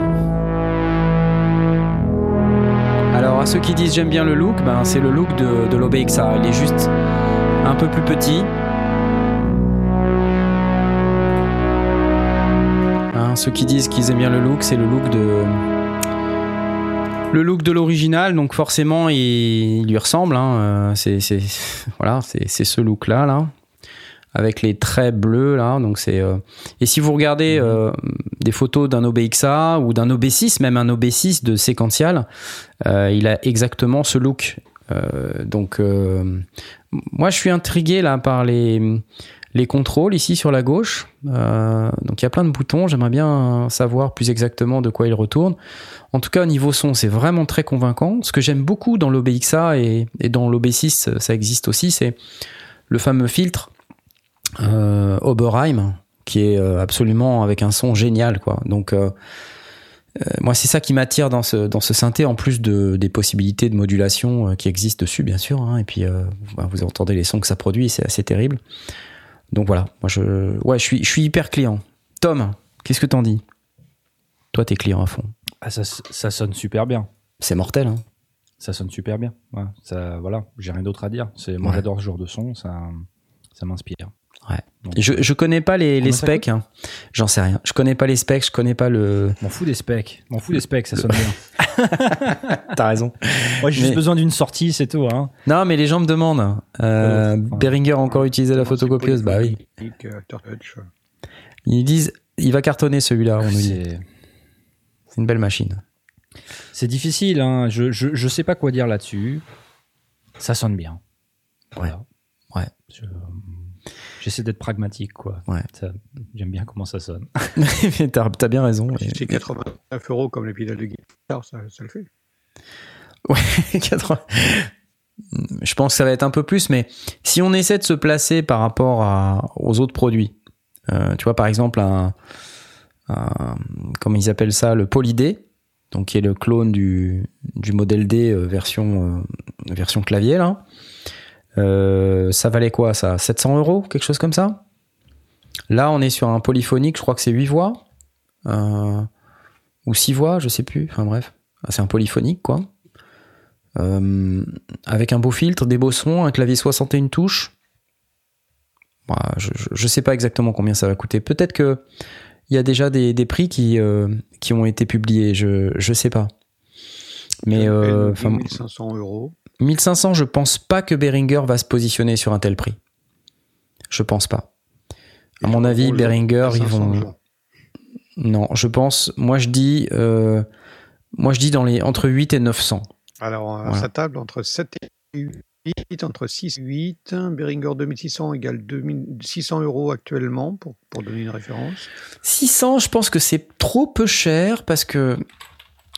ceux qui disent j'aime bien le look, ben, c'est le look de, de l'OBXA. Il est juste un peu plus petit. Hein, ceux qui disent qu'ils aiment bien le look, c'est le look de le look de l'original. Donc forcément, il, lui ressemble. Hein. Euh, c'est (laughs) voilà, c'est ce look là là avec les traits bleus là. Donc c'est euh, et si vous regardez euh, des photos d'un OBXA ou d'un OB6, même un OB6 de séquential, euh, il a exactement ce look. donc moi je suis intrigué là par les les contrôles ici sur la gauche. donc il y a plein de boutons. J'aimerais bien savoir plus exactement de quoi il retourne. En tout cas, au niveau son, c'est vraiment très convaincant. Ce que j'aime beaucoup dans l'OBXA et, dans l'OB6, ça existe aussi, c'est le fameux filtre euh, Oberheim, qui est euh, absolument avec un son génial, quoi. Donc euh, moi, c'est ça qui m'attire dans ce, dans ce synthé, en plus de, des possibilités de modulation qui existent dessus, bien sûr. Hein. et puis, vous entendez les sons que ça produit, c'est assez terrible. Donc voilà, moi, je, ouais, je, suis, je suis hyper client. Tom, qu'est-ce que t'en dis? Toi, t'es client à fond. Ah, ça, ça sonne super bien. C'est mortel, hein Ça sonne super bien. ça, voilà, j'ai rien d'autre à dire. C'est, moi, j'adore ce genre de son, ça, ça m'inspire. Ouais. je, je connais pas les, les specs. Hein. J'en sais rien. Je connais pas les specs. Je connais pas le. M'en fous des specs. M'en fous des specs. Ça sonne bien. (laughs) T'as raison. Moi, j'ai juste besoin d'une sortie, c'est tout. Hein. Non, mais les gens me demandent. Euh, Behringer a encore utilisé la photocopieuse. Bah oui. Ils disent, il va cartonner celui-là. C'est une belle machine. C'est difficile. Hein. Je, je, je sais pas quoi dire là-dessus. Ça sonne bien. Ouais. Ouais. J'essaie d'être pragmatique, quoi. Ouais. J'aime bien comment ça sonne. (laughs) Mais t'as as bien raison. Si c'est 89 euros comme les pédales de guitare, ça, ça le fait. Ouais, (laughs) 80. Je pense que ça va être un peu plus, mais si on essaie de se placer par rapport à, aux autres produits, euh, tu vois, par exemple, un, un, comment ils appellent ça, le Polydé, donc qui est le clone du, du modèle D euh, version, euh, version clavier, là. Euh, ça valait quoi ça? 700 euros Quelque chose comme ça? Là, on est sur un polyphonique, je crois que c'est 8 voix. Euh, ou 6 voix, je sais plus. Enfin bref, ah, c'est un polyphonique quoi. Euh, avec un beau filtre, des beaux sons, un clavier 61 touches. je, je, sais pas exactement combien ça va coûter. Peut-être que il y a déjà des, des prix qui, qui ont été publiés. Je, je sais pas. Mais euh, 1500 euros. 1500, je pense pas que Behringer va se positionner sur un tel prix. Je pense pas. À mon avis, Behringer, ils vont. Non, je pense. Moi, je dis. Euh, moi, je dis dans les entre 8 et 900. Alors, à sa table, entre 7 et 8, entre 6 et 8. Behringer 2600 égale 2600 euros actuellement, pour, pour donner une référence. 600, je pense que c'est trop peu cher parce que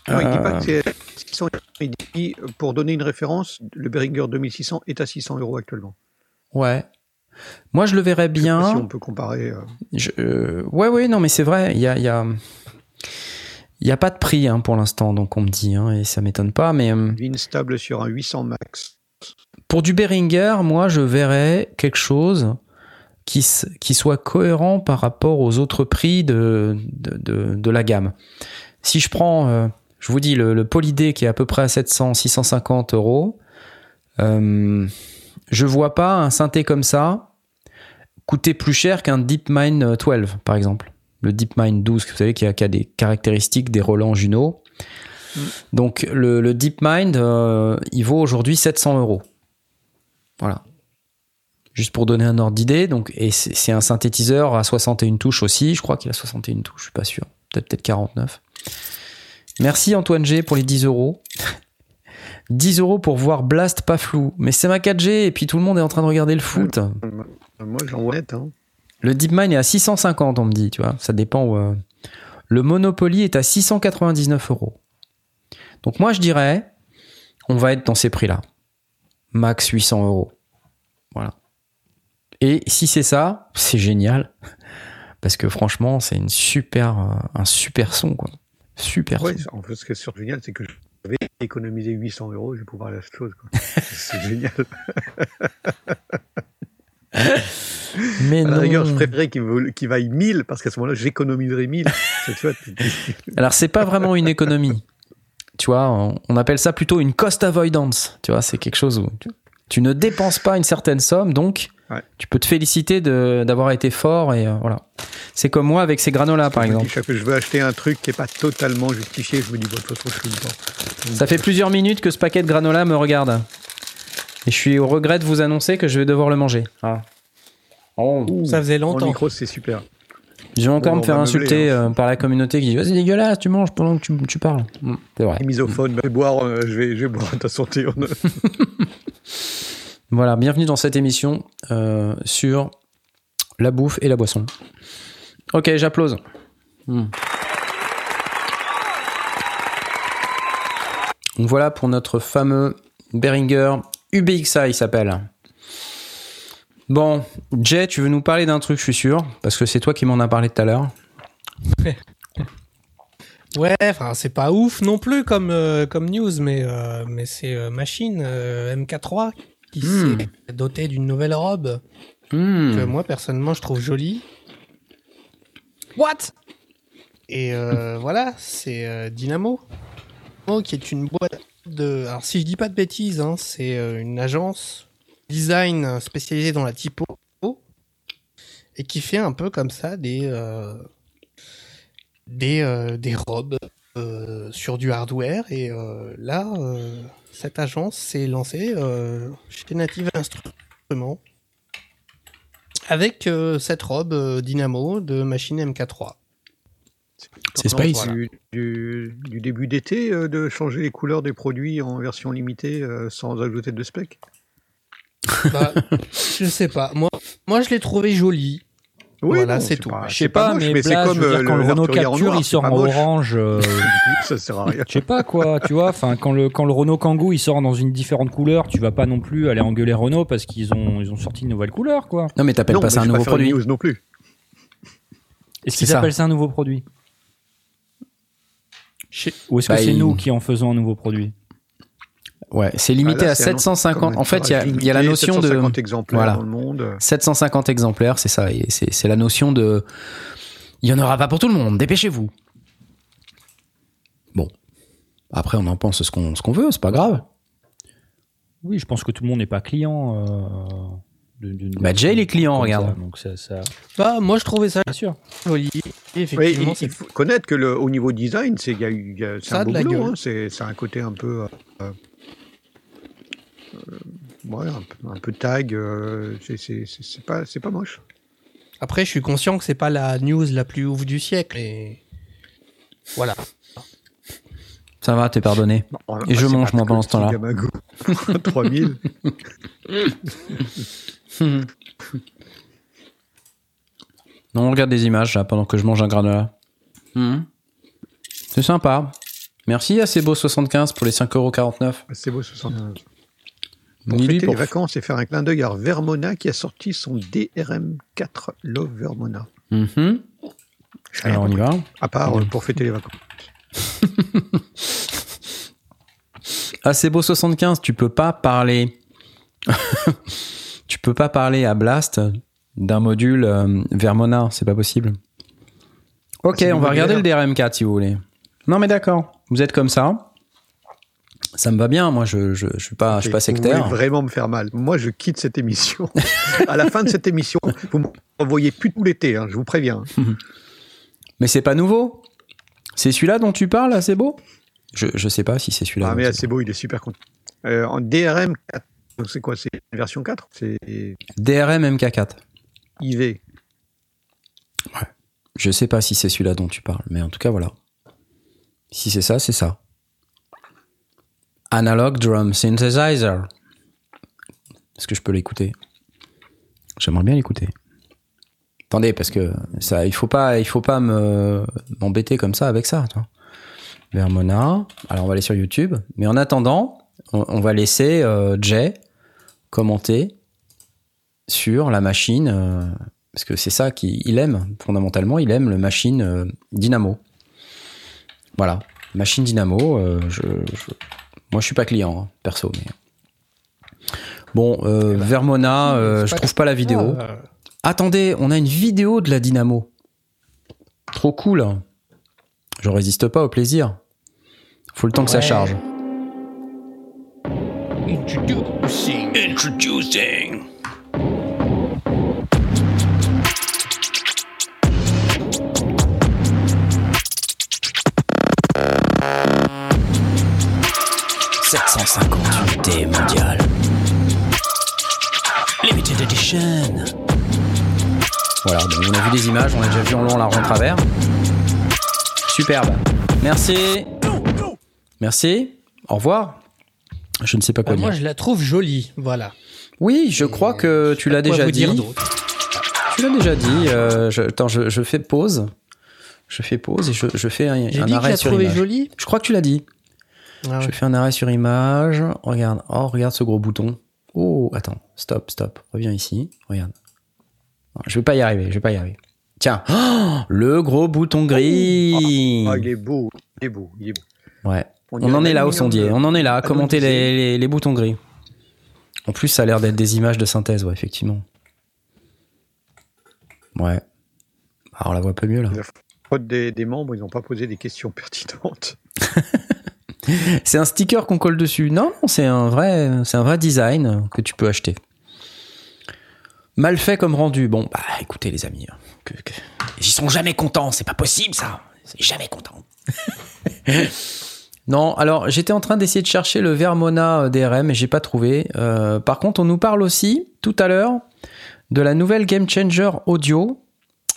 non, il dit pas que c'est 600 il dit, pour donner une référence, le Behringer 2600 est à 600 euros actuellement. Ouais. Moi, je le verrais bien. si on peut comparer. Euh... Je, euh, ouais, ouais, non, mais c'est vrai. Il y a, il y a, il y a pas de prix hein, pour l'instant, donc on me dit, hein, et ça m'étonne pas. Mais euh, une stable sur un 800 max. Pour du Behringer, moi, je verrais quelque chose qui, qui soit cohérent par rapport aux autres prix de, de, de, de la gamme. Si je prends euh, je vous dis, le, le Polydé qui est à peu près à 700, 650 euros, euh, je vois pas un synthé comme ça coûter plus cher qu'un DeepMind 12, par exemple. Le DeepMind 12, vous savez, qui a, qui a des caractéristiques des Roland Juno. Mm. Donc le, le DeepMind, euh, il vaut aujourd'hui 700 euros. Voilà. Juste pour donner un ordre d'idée. Donc, et c'est un synthétiseur à 61 touches aussi. Je crois qu'il a 61 touches, je suis pas sûr. Peut-être peut-être 49. Merci Antoine G pour les 10 euros. 10 euros pour voir Blast pas flou. Mais c'est ma 4G et puis tout le monde est en train de regarder le foot. Moi j'en hein. Le DeepMind est à 650, on me dit, tu vois. Ça dépend où. Euh. Le Monopoly est à 699 euros. Donc moi je dirais, on va être dans ces prix-là. Max 800 euros. Voilà. Et si c'est ça, c'est génial. Parce que franchement, c'est une super, euh, un super son, quoi. Super. Oui, en fait, ce qui est surtout génial, c'est que je vais économiser 800 euros, je vais pouvoir acheter chose. (laughs) c'est génial. (laughs) Mais à la rigueur, je préférerais qu'il vaille 1000 parce qu'à ce moment-là, j'économiserai 1000. (laughs) Alors, c'est pas vraiment une économie. Tu vois, on appelle ça plutôt une cost avoidance. Tu vois, c'est quelque chose où tu ne dépenses pas une certaine somme, donc tu peux te féliciter d'avoir été fort et euh, voilà. C'est comme moi avec ces granolas par exemple. Chaque fois que je veux acheter un truc qui est pas totalement justifié, je me dis bon, de toute façon, je. Ça fait plusieurs minutes que ce paquet de granola me regarde. Et je suis au regret de vous annoncer que je vais devoir le manger. Ah. Oh. ça faisait longtemps. Le micro, c'est super. Je vais encore me faire insulter hein. euh, par la communauté qui dit c'est dégueulasse, tu manges pendant que tu, tu parles. Mm, c'est vrai. Misophone, je vais boire, euh, je, vais, je vais boire (laughs) ta santé. (laughs) Voilà, bienvenue dans cette émission euh, sur la bouffe et la boisson. Ok, j'applause. Hmm. Voilà pour notre fameux Behringer UBXA, il s'appelle. Bon, Jay, tu veux nous parler d'un truc, je suis sûr, parce que c'est toi qui m'en as parlé tout à l'heure. (laughs) Ouais, enfin c'est pas ouf non plus comme euh, news, mais euh, mais c'est machine MK3 qui hmm. s'est doté d'une nouvelle robe hmm. que moi personnellement je trouve jolie. What? Et euh, (laughs) voilà, c'est euh, Dynamo, qui est une boîte de. Alors si je dis pas de bêtises, hein, c'est euh, une agence design spécialisée dans la typo. et qui fait un peu comme ça des des, des robes sur du hardware. Et là, cette agence s'est lancée chez Native Instruments avec cette robe Dynamo de machine MK3. C'est Space. Du, début d'été euh, de changer les couleurs des produits en version limitée euh, sans ajouter de spec? Bah, (laughs) Je sais pas. Moi, moi je l'ai trouvé joli. Oui, voilà, c'est tout. Je sais pas, mais, c'est comme euh, quand le Renault Capture il sort en orange. (laughs) (laughs) ça sert à rien. Je sais pas quoi, tu vois. Enfin, quand le quand le Renault Kangoo il sort dans une différente couleur, tu vas pas non plus aller engueuler Renault parce qu'ils ont ils ont sorti une nouvelle couleur, quoi. Non, mais t'appelles pas ça un nouveau produit. non plus. Est-ce qu'ils appellent ça un nouveau produit? Ou est-ce que bah, c'est nous qui en faisons un nouveau produit? Ouais, c'est limité ah, à 750. En fait, il y, a la notion 750 de exemplaires voilà, dans le monde. 750 exemplaires, c'est ça. C'est la notion de. Il y en aura pas pour tout le monde. Dépêchez-vous. Bon. Après, on en pense ce qu'on ce qu'on veut. C'est pas grave. Oui, je pense que tout le monde n'est pas client. Euh bah Jay les clients, regarde. donc ça, ça... Bah, moi je trouvais ça Bien sûr. joli. Effectivement, il, faut connaître que le, au niveau design, c'est y a, y a, un beau boulot. Hein, c'est un côté un peu, euh, ouais, un, un, peu tag. Euh, c'est pas, moche. Après, je suis conscient que c'est pas la news la plus ouf du siècle. Et voilà. Ça va, t'es pardonné. et je mange moi pendant ce temps-là. 3000. (laughs) (laughs) non, on regarde des images là pendant que je mange un granola. Hmm. C'est sympa. Merci à Sebo75 pour les 5,49€. Sebo75. Pour fêter les vacances et faire un clin d'œil à Vermona qui a sorti son DRM4 Love Vermona. Mm-hmm. Alors on y va. À part pour fêter les vacances. (laughs) à Sebo75, tu peux pas parler (laughs) tu peux pas parler à Blast d'un module euh, Vermona, c'est pas possible. Ok, on va regarder le DRM4 si vous voulez. Non mais d'accord, vous êtes comme ça. Ça me va bien, moi je je, je suis pas je suis pas sectaire. Vous vraiment me faire mal. Moi je quitte cette émission. à la fin de cette émission, vous m'envoyez plus tout l'été, hein, je vous préviens. (laughs) mais c'est pas nouveau. C'est celui-là dont tu parles, c'est beau? Je, je sais pas si c'est celui-là. Ah mais c'est beau, il est super content. Euh, en DRM 4 donc c'est quoi C'est version 4 C'est DRM MK4. IV. Ouais. Je sais pas si c'est celui-là dont tu parles, mais en tout cas voilà. Si c'est ça, c'est ça. Analog Drum Synthesizer. Est-ce que je peux l'écouter? J'aimerais bien l'écouter. Attendez, parce que ça, il faut pas, il faut pas me m'embêter comme ça avec ça. Toi. Vermona. Alors on va aller sur YouTube, mais en attendant, on, va laisser euh, Jay commenter sur la machine, euh, parce que c'est ça qu'il aime, fondamentalement, il aime le machine euh, Dynamo. Voilà, machine Dynamo, je, moi je suis pas client, hein, perso, mais... Bon, eh ben, Vermona, je trouve pas la vidéo. Attendez, on a une vidéo de la Dynamo. Trop cool. Je résiste pas au plaisir. Faut le temps que ça charge. Introducing. Introducing. Unités mondiales. Limited Edition. Voilà, donc on a vu des images, on a déjà vu en long, la en travers. Superbe. Merci. Merci. Au revoir. Je ne sais pas quoi bah, dire. Moi, je la trouve jolie, voilà. Oui, je crois que tu l'as déjà dit. Tu l'as déjà dit. Je, attends, je, fais pause. Je fais pause et je, je fais un, un arrêt sur image. Jolie. Je crois que tu l'as dit. Ah je fais un arrêt sur image. Regarde, oh, regarde ce gros bouton. Oh, attends, stop, stop. Reviens ici. Regarde. je vais pas y arriver. Je vais pas y arriver. Tiens, oh, le gros bouton gris. Oh, il est beau, il est beau, il est beau. Ouais. On, en est là au sondier. On en est là à commenter les, boutons gris. En plus, ça a l'air d'être des images de synthèse, ouais, effectivement. Ouais. Alors, on la voit un peu mieux là. Faute des, membres, ils n'ont pas posé des questions pertinentes. (laughs) (laughs) c'est un sticker qu'on colle dessus. Non, c'est un vrai, c'est un vrai design que tu peux acheter. Mal fait comme rendu. Bon, bah écoutez les amis, hein, ils sont jamais contents, c'est pas possible ça. C'est jamais content. (laughs) non, alors j'étais en train d'essayer de chercher le Vermona euh, DRM et j'ai pas trouvé. Euh, par contre, on nous parle aussi tout à l'heure de la nouvelle Game Changer Audio.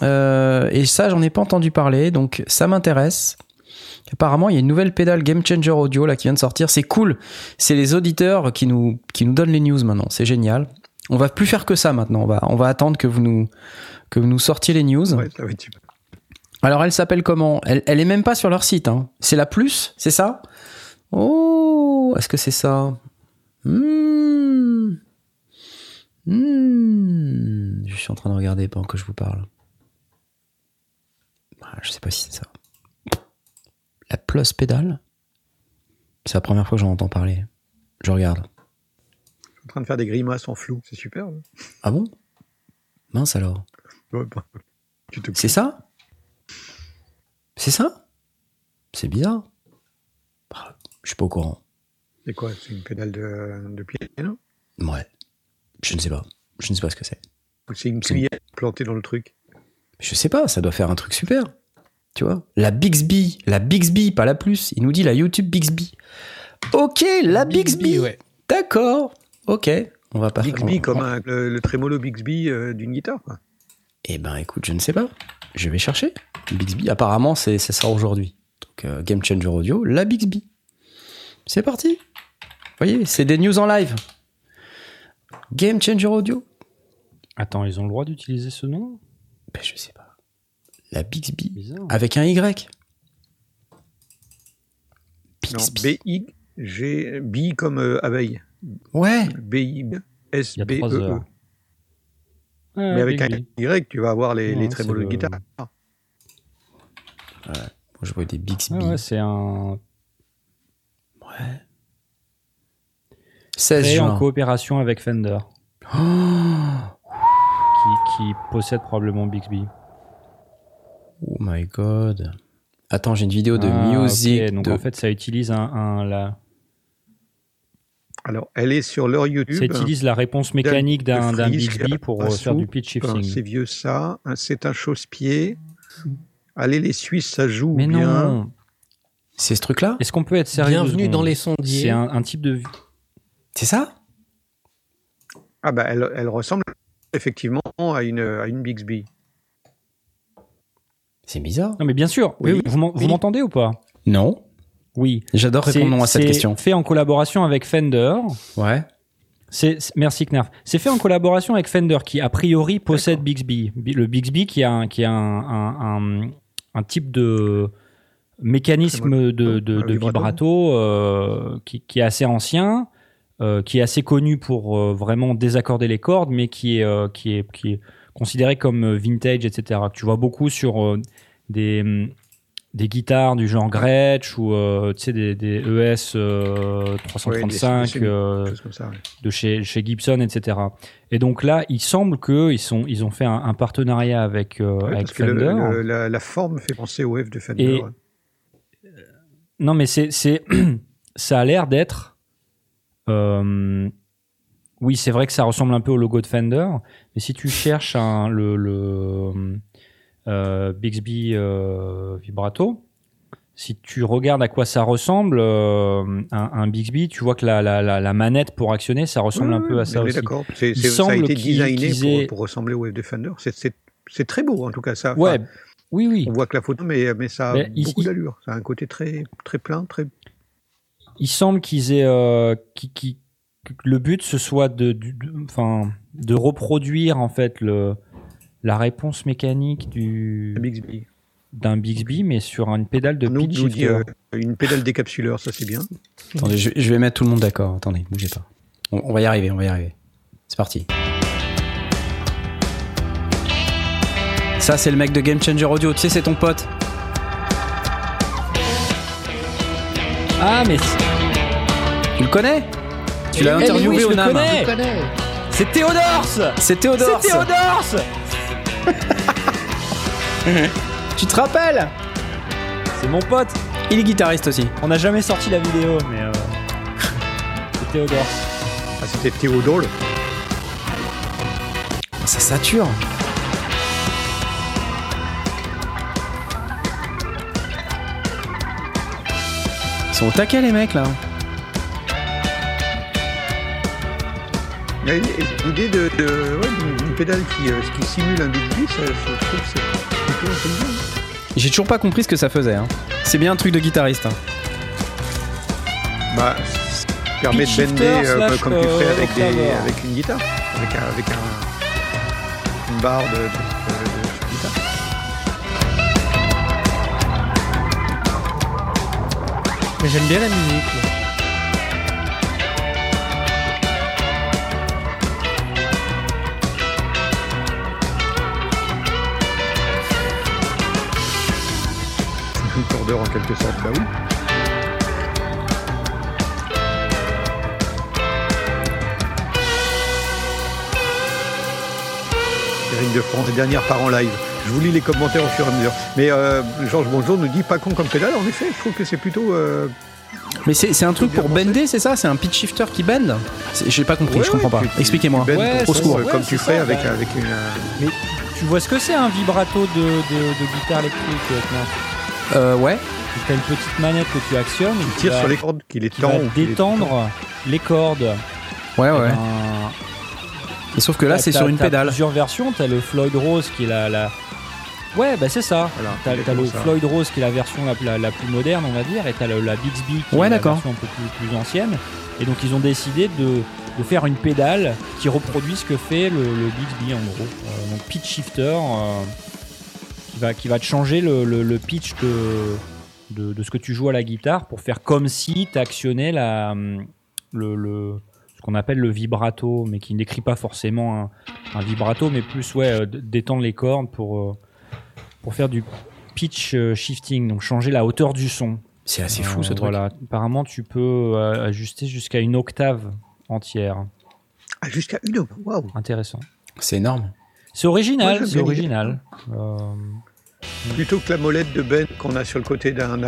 Euh, et ça, j'en ai pas entendu parler, donc ça m'intéresse. Apparemment, il y a une nouvelle pédale Game Changer Audio là qui vient de sortir. C'est cool. C'est les auditeurs qui nous qui nous donnent les news maintenant. C'est génial. On va plus faire que ça maintenant. On va on va attendre que vous nous que vous nous sortiez les news. Ouais, Alors, elle s'appelle comment? Elle, elle est même pas sur leur site. Hein. C'est la plus, c'est ça? Oh, est-ce que c'est ça? Hmm. Hmm. Je suis en train de regarder pendant que je vous parle. Ah, je sais pas si c'est ça. La Plus pédale C'est la première fois que j'en entends parler. Je regarde. Je suis en train de faire des grimaces en flou, c'est super. Ah bon? Mince alors. Bah, c'est ça? C'est ça? C'est bizarre. Ah, je suis pas au courant. C'est quoi? C'est une pédale de, de piano? Ouais. Je ne sais pas. Je ne sais pas ce que c'est. C'est une cuillère plantée dans le truc? Je sais pas, ça doit faire un truc super. Tu vois La Bixby, la Bixby, pas la plus. Il nous dit la YouTube Bixby. Ok, la Bixby. ouais. D'accord. Ok. On va pas. Bixby comme le, le, trémolo Bixby euh, d'une guitare. Quoi. Eh ben, écoute, je ne sais pas. Je vais chercher. Bixby. Apparemment, c'est ça aujourd'hui. Donc, euh, Game Changer Audio, la Bixby. C'est parti. Vous voyez, c'est des news en live. Game Changer Audio. Attends, ils ont le droit d'utiliser ce nom? Ben, je sais pas. La Bixby. Bizarre. Avec un Y. Bixby. B-I-G. B comme euh, abeille. Ouais. B-I-S-B-E-E. Mais avec un Y, tu vas avoir les, les trémolos de guitare. Ouais. je vois des Bixby. ouais, c'est un. Ouais. 16 Créé en coopération avec Fender. (gasps) qui, qui possède probablement Bixby. Oh my god. Attends, j'ai une vidéo de ah, musique. Donc en fait, ça utilise un, un la... Alors, elle est sur leur YouTube. Ça utilise la réponse mécanique d'un Bixby pour euh, faire du pitch shifting. C'est vieux ça. C'est un chausse-pied. Allez, les Suisses, ça joue Mais bien. non. C'est ce truc-là? Est-ce qu'on peut être sérieux Bienvenue dans les sondiers. C'est un, un, type de. C'est ça? Ah bah, elle, elle, ressemble effectivement à une, à une Bixby. C'est bizarre. Non, mais bien sûr. Oui, Vous m'entendez ou pas? Non. Oui. J'adore répondre à cette question. C'est fait en collaboration avec Fender. Ouais. C'est merci Knarf. C'est fait en collaboration avec Fender qui a priori possède Bixby. Le Bixby qui a un, qui a un, un, type de mécanisme de, de, vibrato euh, qui, qui, est assez ancien, euh, qui est assez connu pour euh, vraiment désaccorder les cordes, mais qui est, qui est, qui est considéré comme euh, vintage, etc. tu vois beaucoup sur euh, des, mm, des guitares du genre Gretsch ou euh, tu sais des, des ES 335 de chez, chez Gibson, etc. Et donc là, il semble que ils sont ils ont fait un, partenariat avec, avec Fender. la, forme fait penser au F de Fender. non, mais c'est (clears throat) ça a l'air d'être oui, c'est vrai que ça ressemble un peu au logo de Fender, mais si tu cherches un, le, le euh, Bixby euh, Vibrato, si tu regardes à quoi ça ressemble, euh, un, un, Bixby, tu vois que la, la, la, manette pour actionner, ça ressemble un peu à ça aussi. D'accord, ça a été designé pour, ressembler au Wave de Fender. C'est très beau en tout cas ça. ouais, oui, oui. On voit que la photo, mais, mais ça a beaucoup d'allure. Ça a un côté très, très plein, très. Il semble qu'ils aient, euh, le but ce soit de, enfin, de, reproduire en fait le, la réponse mécanique du Bixby d'un Bixby, mais sur une pédale de pitch euh, une pédale décapsuleur, ça c'est bien. Attendez, je, vais mettre tout le monde d'accord. Attendez, bougez pas. On, va y arriver, on va y arriver. C'est parti. Ça, c'est le mec de Game Changer Audio. Tu sais, c'est ton pote. Ah, mais. Tu le connais? Tu l'as interviewé oui, au NAM. C'est Théodore C'est Théodore C'est Théodore (laughs) Tu te rappelles C'est mon pote. Il est guitariste aussi. On n'a jamais sorti la vidéo, mais euh... (laughs) c'est Théodore. Ah, c'était Théodore Ça sature. Ils sont au taquet les mecs là. L'idée de, d'une pédale qui, euh, qui, simule un Bixby, ça, je trouve que c'est plutôt intelligent. J'ai toujours pas compris ce que ça faisait. Hein. C'est bien un truc de guitariste. Hein. Bah, ça permet de bender euh, comme tu ferais avec, des, avec une guitare, avec, un, avec un, une barre de, de, de guitare. Mais j'aime bien la musique. En quelque sorte. Bah oui. Eric de France, les dernières par en live. Je vous lis les commentaires au fur et à mesure. Mais euh, Georges Bonjour nous dit pas con comme pédale. En effet, je trouve que c'est plutôt. Euh, mais c'est un truc pour bender, c'est ça? C'est un pitch shifter qui bend? J'ai pas compris, je comprends pas. Expliquez-moi. au secours. comme tu fais avec, avec une. Euh, Mais tu vois ce que c'est un vibrato de, de, guitare électrique, euh, ouais. Tu as une petite manette que tu actionnes. Tu tires sur les cordes, qu'il est temps. détendre les cordes. Ouais, ouais. Et sauf que là, c'est sur une pédale. plusieurs versions. Tu as le Floyd Rose qui est la. la... Ouais, bah c'est ça. tu as, le Floyd Rose qui est la version la, la, plus moderne, on va dire, et tu as la Bixby qui est la version un peu plus, plus, ancienne. Et donc, ils ont décidé de, de, faire une pédale qui reproduit ce que fait le, le Bixby en gros. Euh, donc, pitch shifter. Euh, qui va, qui va te changer le, le, pitch de, de, de, ce que tu joues à la guitare pour faire comme si tu actionnais la, le, le, ce qu'on appelle le vibrato, mais qui n'écrit pas forcément un, un, vibrato, mais plus ouais, euh, d'étendre les cordes pour, euh, pour faire du pitch euh, shifting, donc changer la hauteur du son. C'est assez fou ce truc. Voilà. Apparemment, tu peux ajuster jusqu'à une octave entière. Ah, jusqu'à une octave Waouh Intéressant. C'est énorme. C'est original, c'est original. Euh, Plutôt que la molette de Ben qu'on a sur le côté d'un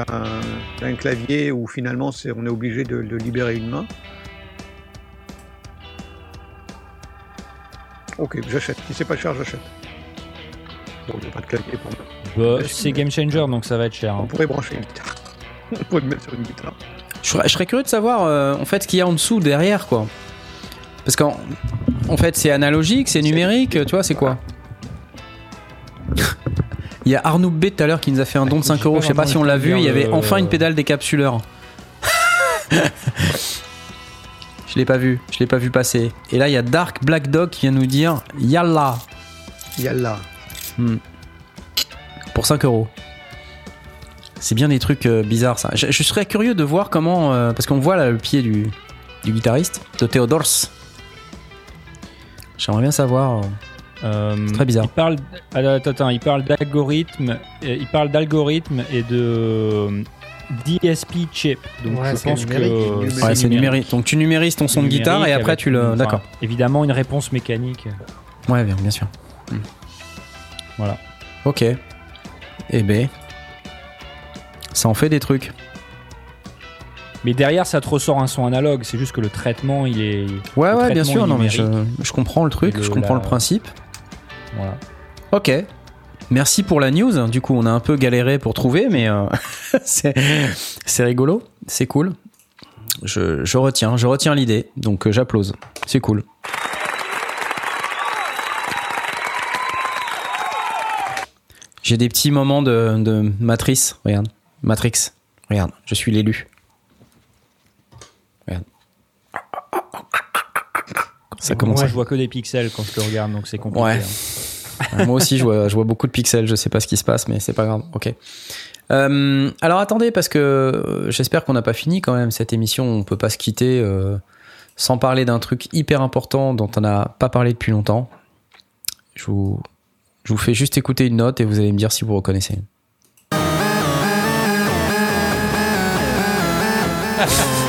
clavier où finalement on est obligé de, libérer une main. Ok, j'achète. Si c'est pas cher, j'achète. Bon, il n'y a pas de clavier pour moi. Bah, c'est Game Changer, donc ça va être cher. On hein. pourrait brancher une guitare. (laughs) on pourrait le mettre sur une guitare. Je serais, curieux de savoir euh, en fait ce qu'il y a en dessous, derrière, quoi. Parce qu'en en fait, c'est analogique, c'est numérique, tu vois, c'est quoi? Il y a Arnaud B tout à l'heure qui nous a fait un don de 5 euros, je sais pas si on l'a vu, il y avait enfin une pédale décapsuleur. (laughs) je l'ai pas vu, je l'ai pas vu passer. Et là, il y a Dark Black Dog qui vient nous dire Yalla. Yalla. Hmm. Pour 5 euros. C'est bien des trucs euh, bizarres ça. Je, serais curieux de voir comment. Euh, parce qu'on voit là le pied du, du guitariste, de Theodors. J'aimerais bien savoir. Euh, c'est très bizarre. Il parle, attends, il parle d'algorithme, il parle d'algorithme et de euh, DSP chip. Donc je pense que ouais, c'est numérique. Donc tu numérises ton son de guitare et après tu le. D'accord. Évidemment une réponse mécanique. Ouais, bien, bien sûr. Hmm. Voilà. Ok. Eh ben, ça en fait des trucs. Mais derrière, ça te ressort un son analogue. C'est juste que le traitement, il est. Ouais, ouais, bien sûr. Non, mais je, comprends le truc, je comprends le principe. Ok. Merci pour la news. Du coup, on a un peu galéré pour trouver, mais euh, (laughs) c'est rigolo, c'est cool. Je, je, retiens, je retiens l'idée, donc euh, j'applause. C'est cool. J'ai des petits moments de, de matrice. Regarde, Matrix. Regarde, je suis l'élu. Ça commence. Moi, je vois que des pixels quand je te regarde, donc c'est compliqué. Ouais. Hein. Moi aussi, je vois, je vois beaucoup de pixels. Je sais pas ce qui se passe, mais c'est pas grave. Ok. Euh, alors attendez, parce que euh, j'espère qu'on n'a pas fini quand même cette émission. On peut pas se quitter euh, sans parler d'un truc hyper important dont on n'a pas parlé depuis longtemps. Je vous, je vous fais juste écouter une note et vous allez me dire si vous reconnaissez. (laughs)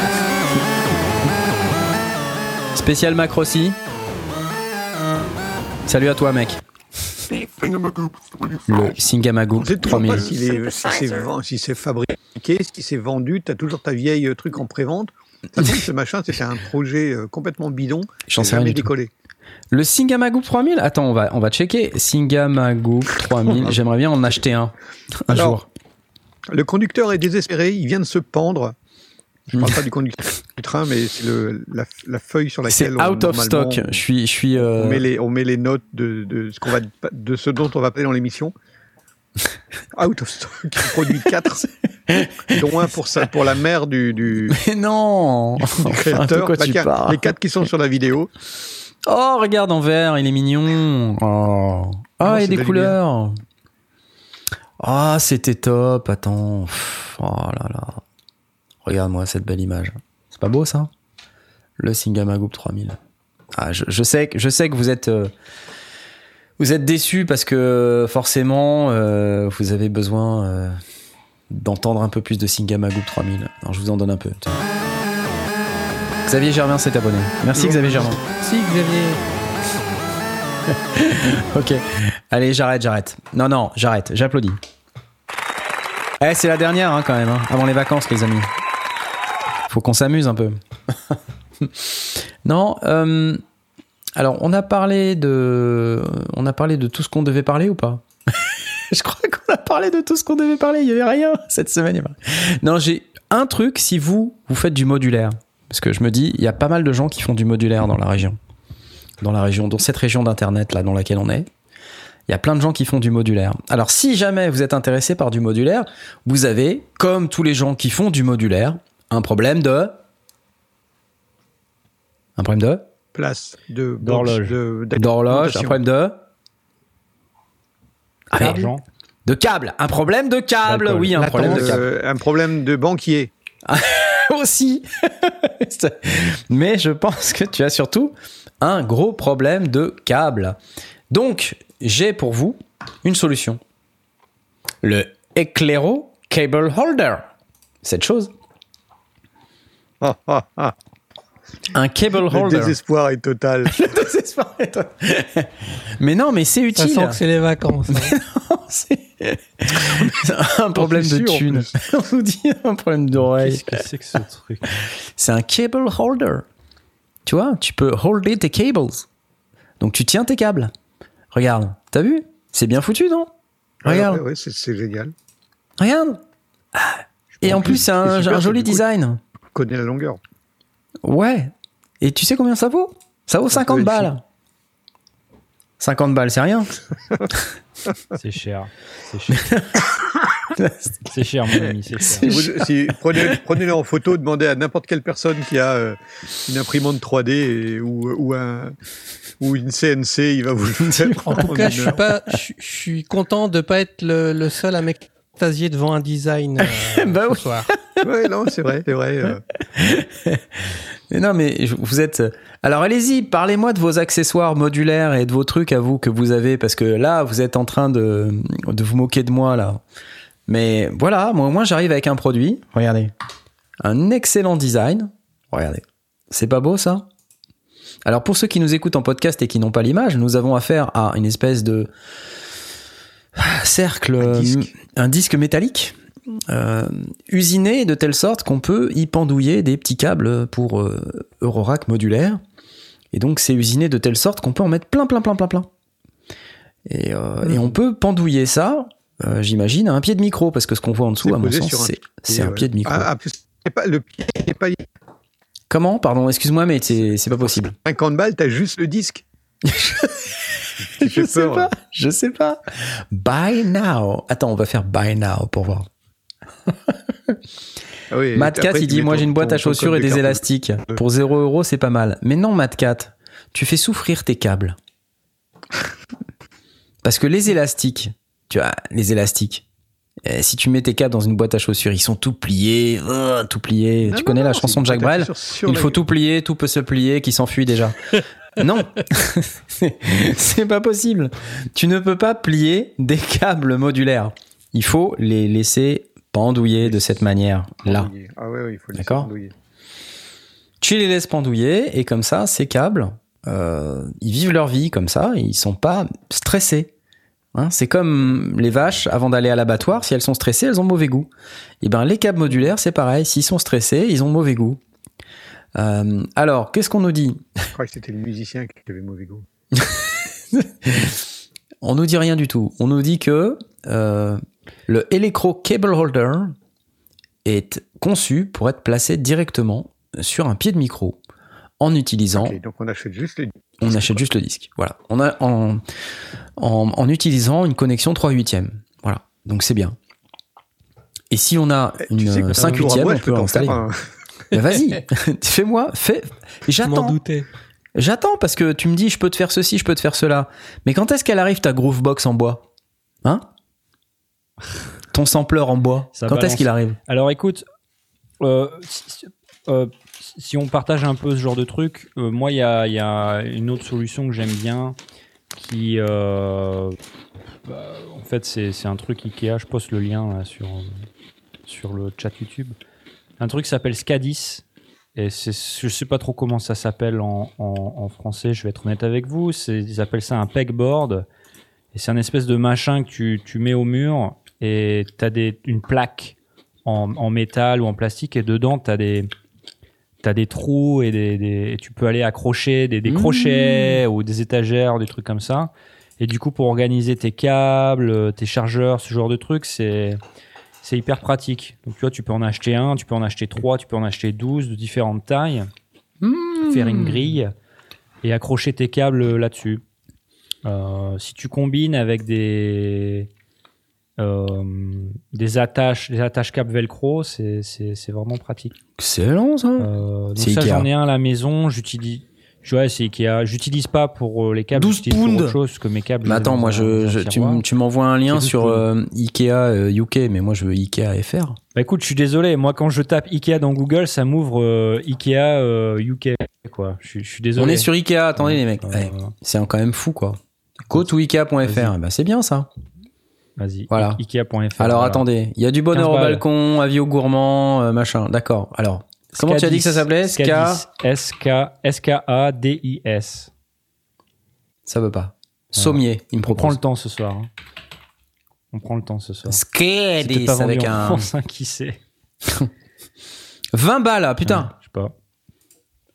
Spécial Macrossi. Salut à toi, mec. Le Singamagoop 3000. Pas si c'est fabriqué, si c'est vendu, tu as toujours ta vieille truc en prévente. (laughs) Ce machin, c'était un projet euh, complètement bidon. J'en sais rien décollé. Le Singamagoop 3000 Attends, on va, on va checker. Singamagoop 3000, (laughs) j'aimerais bien en acheter un, un jour. Le conducteur est désespéré, il vient de se pendre. Je ne parle pas du (laughs) conducteur du train, mais c'est la, la, feuille sur laquelle c'est out of stock. je suis, je suis. Euh, on, met les, on met les notes de, de ce qu'on va, de ce dont on va parler dans l'émission. (laughs) out of stock. Il produit 4 (laughs) dont un pour ça, pour la mère du. du mais non. Du créateur. Quoi tu parles les 4 qui sont sur la vidéo. Oh, regarde en vert, il est mignon. Oh, ah, il y a des couleurs. Ah, c'était top. Attends. Oh là là. Regarde-moi cette belle image. C'est pas beau ça? Le Singamagoop 3000. Ah, je, sais, je sais que vous êtes, euh, vous êtes déçus parce que forcément, euh, vous avez besoin euh, d'entendre un peu plus de Singamagoop 3000. Alors, je vous en donne un peu. Xavier Germain s'est abonné. Merci Xavier Germain. Merci Xavier. (laughs) ok. Allez, j'arrête, j'arrête. Non, non, j'arrête. J'applaudis. Eh, c'est la dernière hein, quand même, hein, avant les vacances, les amis. Faut qu'on s'amuse un peu. non. Euh, alors, on a parlé de, tout ce qu'on devait parler ou pas? (laughs) Je crois qu'on a parlé de tout ce qu'on devait parler. Il y avait rien cette semaine. Non, j'ai un truc. Si vous vous faites du modulaire, parce que je me dis, il y a pas mal de gens qui font du modulaire dans la région, dans la région, dans cette région d'internet là dans laquelle on est. Il y a plein de gens qui font du modulaire. Alors si jamais vous êtes intéressé par du modulaire, vous avez, comme tous les gens qui font du modulaire, un problème de... Un problème de? Place, de d'horloge, d'horloge, un problème de? D'argent. De câble, un problème de câble, oui, un problème de câble. Euh, un problème de banquier. (laughs) Aussi. (laughs) Mais je pense que tu as surtout un gros problème de câble. Donc, j'ai pour vous une solution. Le Eclairo Cable Holder. Cette chose. (laughs) Un cable holder. Le désespoir est total. (laughs) le désespoir est total. mais non, mais c'est utile. Ça sent que c'est les vacances. Hein. (laughs) c'est un problème de thune. On vous dit un problème d'oreille. Qu'est-ce que c'est que ce truc? C'est un cable holder. Tu vois, tu peux holder tes cables. Donc tu tiens tes câbles. Regarde, t'as vu? C'est bien foutu, non? Regarde. Ouais, c'est génial. Regarde. Et en plus, c'est un, joli design. Connais la longueur. Ouais. Et tu sais combien ça vaut? Ça vaut 50 balles. 50 balles, c'est rien. (laughs) c'est cher. C'est cher. (laughs) c'est cher, mon ami. Cher. Si, prenez, le en photo, demandez à n'importe quelle personne qui a euh, une imprimante 3D ou, ou, un, ou une CNC, il va vous le dire. (laughs) En tout cas, je suis, pas, je, suis content de pas être le, le seul à m'extasier devant un design (laughs) euh, bah ce soir. (laughs) ouais, non, c'est vrai, c'est vrai. Euh. (laughs) Mais non, mais vous êtes. Alors allez-y, parlez-moi de vos accessoires modulaires et de vos trucs à vous que vous avez, parce que là, vous êtes en train de, de vous moquer de moi là. Mais voilà, moi, moi j'arrive avec un produit. Regardez, un excellent design. Regardez, c'est pas beau ça? Alors pour ceux qui nous écoutent en podcast et qui n'ont pas l'image, nous avons affaire à une espèce de cercle, un disque, un disque métallique euh, usiné de telle sorte qu'on peut y pendouiller des petits câbles pour euh, Eurorack modulaire. Et donc c'est usiné de telle sorte qu'on peut en mettre plein, plein, plein, plein, plein. Et, euh, et on peut pendouiller ça, j'imagine, à un pied de micro, parce que ce qu'on voit en dessous, à mon sens, c'est un, pied de micro. Ah, ah pas, le pied n'est pas... Comment? Pardon, excuse-moi, mais c'est pas possible. 50 balles, t'as juste le disque. (laughs) (laughs) je sais pas, je sais pas. Buy now. Attends, on va faire buy now pour voir. Ah oui, il dit Moi j'ai une boîte à chaussures et des élastiques. Pour 0 euros, c'est pas mal. Mais non, Matt tu fais souffrir tes câbles. (laughs) Parce que les élastiques, tu vois, les élastiques, eh, si tu mets tes câbles dans une boîte à chaussures, ils sont tout pliés, euh, tout pliés. tu connais la chanson de Jacques Brel? Il faut tout plier, tout peut se plier, qui s'enfuit déjà. (laughs) non, (laughs) c'est pas possible. Tu ne peux pas plier des câbles modulaires. Il faut les laisser pendouiller de cette manière-là. Ah ouais, il faut les D'accord Tu les laisses pendouiller et comme ça, ces câbles, euh, ils vivent leur vie comme ça ils sont pas stressés. Hein c'est comme les vaches avant d'aller à l'abattoir, si elles sont stressées, elles ont mauvais goût. Et eh ben les câbles modulaires, c'est pareil, s'ils sont stressés, ils ont mauvais goût. Alors, qu'est-ce qu'on nous dit? Je crois que c'était le musicien qui avait mauvais goût. (laughs) On nous dit rien du tout. On nous dit que le Electro Cable Holder est conçu pour être placé directement sur un pied de micro en utilisant. donc on achète juste le disque. On achète juste le disque. Voilà. On a en, en, utilisant une connexion 3 8 Voilà. Donc c'est bien. Et si on a une 5 8 on peut l'installer. Vas-y, (laughs) fais-moi, fais. J'attends. J'attends parce que tu me dis je peux te faire ceci, je peux te faire cela. Mais quand est-ce qu'elle arrive ta Groovebox en bois? Hein? Ton sampler en bois. quand est-ce qu'il arrive? Alors écoute, euh, euh, si on partage un peu ce genre de truc, euh, moi, il y a, une autre solution que j'aime bien qui. Euh, bah, en fait, c'est un truc Ikea. Je poste le lien sur, sur le chat YouTube. Un truc qui s'appelle Scadis. Et je sais pas trop comment ça s'appelle en, en, français, je vais être honnête avec vous. Ils appellent ça un pegboard. Et c'est un espèce de machin que tu, tu mets au mur et tu as des, une plaque en, en, métal ou en plastique et dedans tu as des, t'as des trous et, des, tu peux aller accrocher des, des mmh. crochets ou des étagères, des trucs comme ça. Et du coup, pour organiser tes câbles, tes chargeurs, ce genre de trucs, c'est c'est hyper pratique. Donc tu vois, tu peux en acheter un, tu peux en acheter trois, tu peux en acheter douze de différentes tailles, mmh. faire une grille et accrocher tes câbles là-dessus. Euh, si tu combines avec des euh, des attaches, des attaches cap velcro, c'est vraiment pratique. Excellent ça. Euh, donc ça j'en ai un à la maison, j'utilise. Ouais, c'est Ikea. J'utilise pas pour euh, les câbles. 12 pounds. autre chose que mes câbles. Mais attends, moi, je, tu, m'envoies un lien sur Ikea UK, mais moi, je veux Ikea FR. Bah écoute, je suis désolé. Moi, quand je tape Ikea dans Google, ça m'ouvre Ikea UK, quoi. Je, suis désolé. On est sur Ikea. Attendez, les mecs. c'est quand même fou, quoi. Go to Ikea.fr. Bah, c'est bien, ça. Vas-y. Voilà. Ikea.fr. Alors attendez, il y a du bonheur au balcon, avis aux gourmands, euh, machin. D'accord. Alors, comment tu as dit que ça s'appelait SK S-K-A-D-I-S. Ça veut pas. Sommier, il me propose. On prend le temps ce soir. Hein. On prend le temps ce soir. Skadis avec un. France, qui sait (laughs) 20 balles, putain. je sais pas.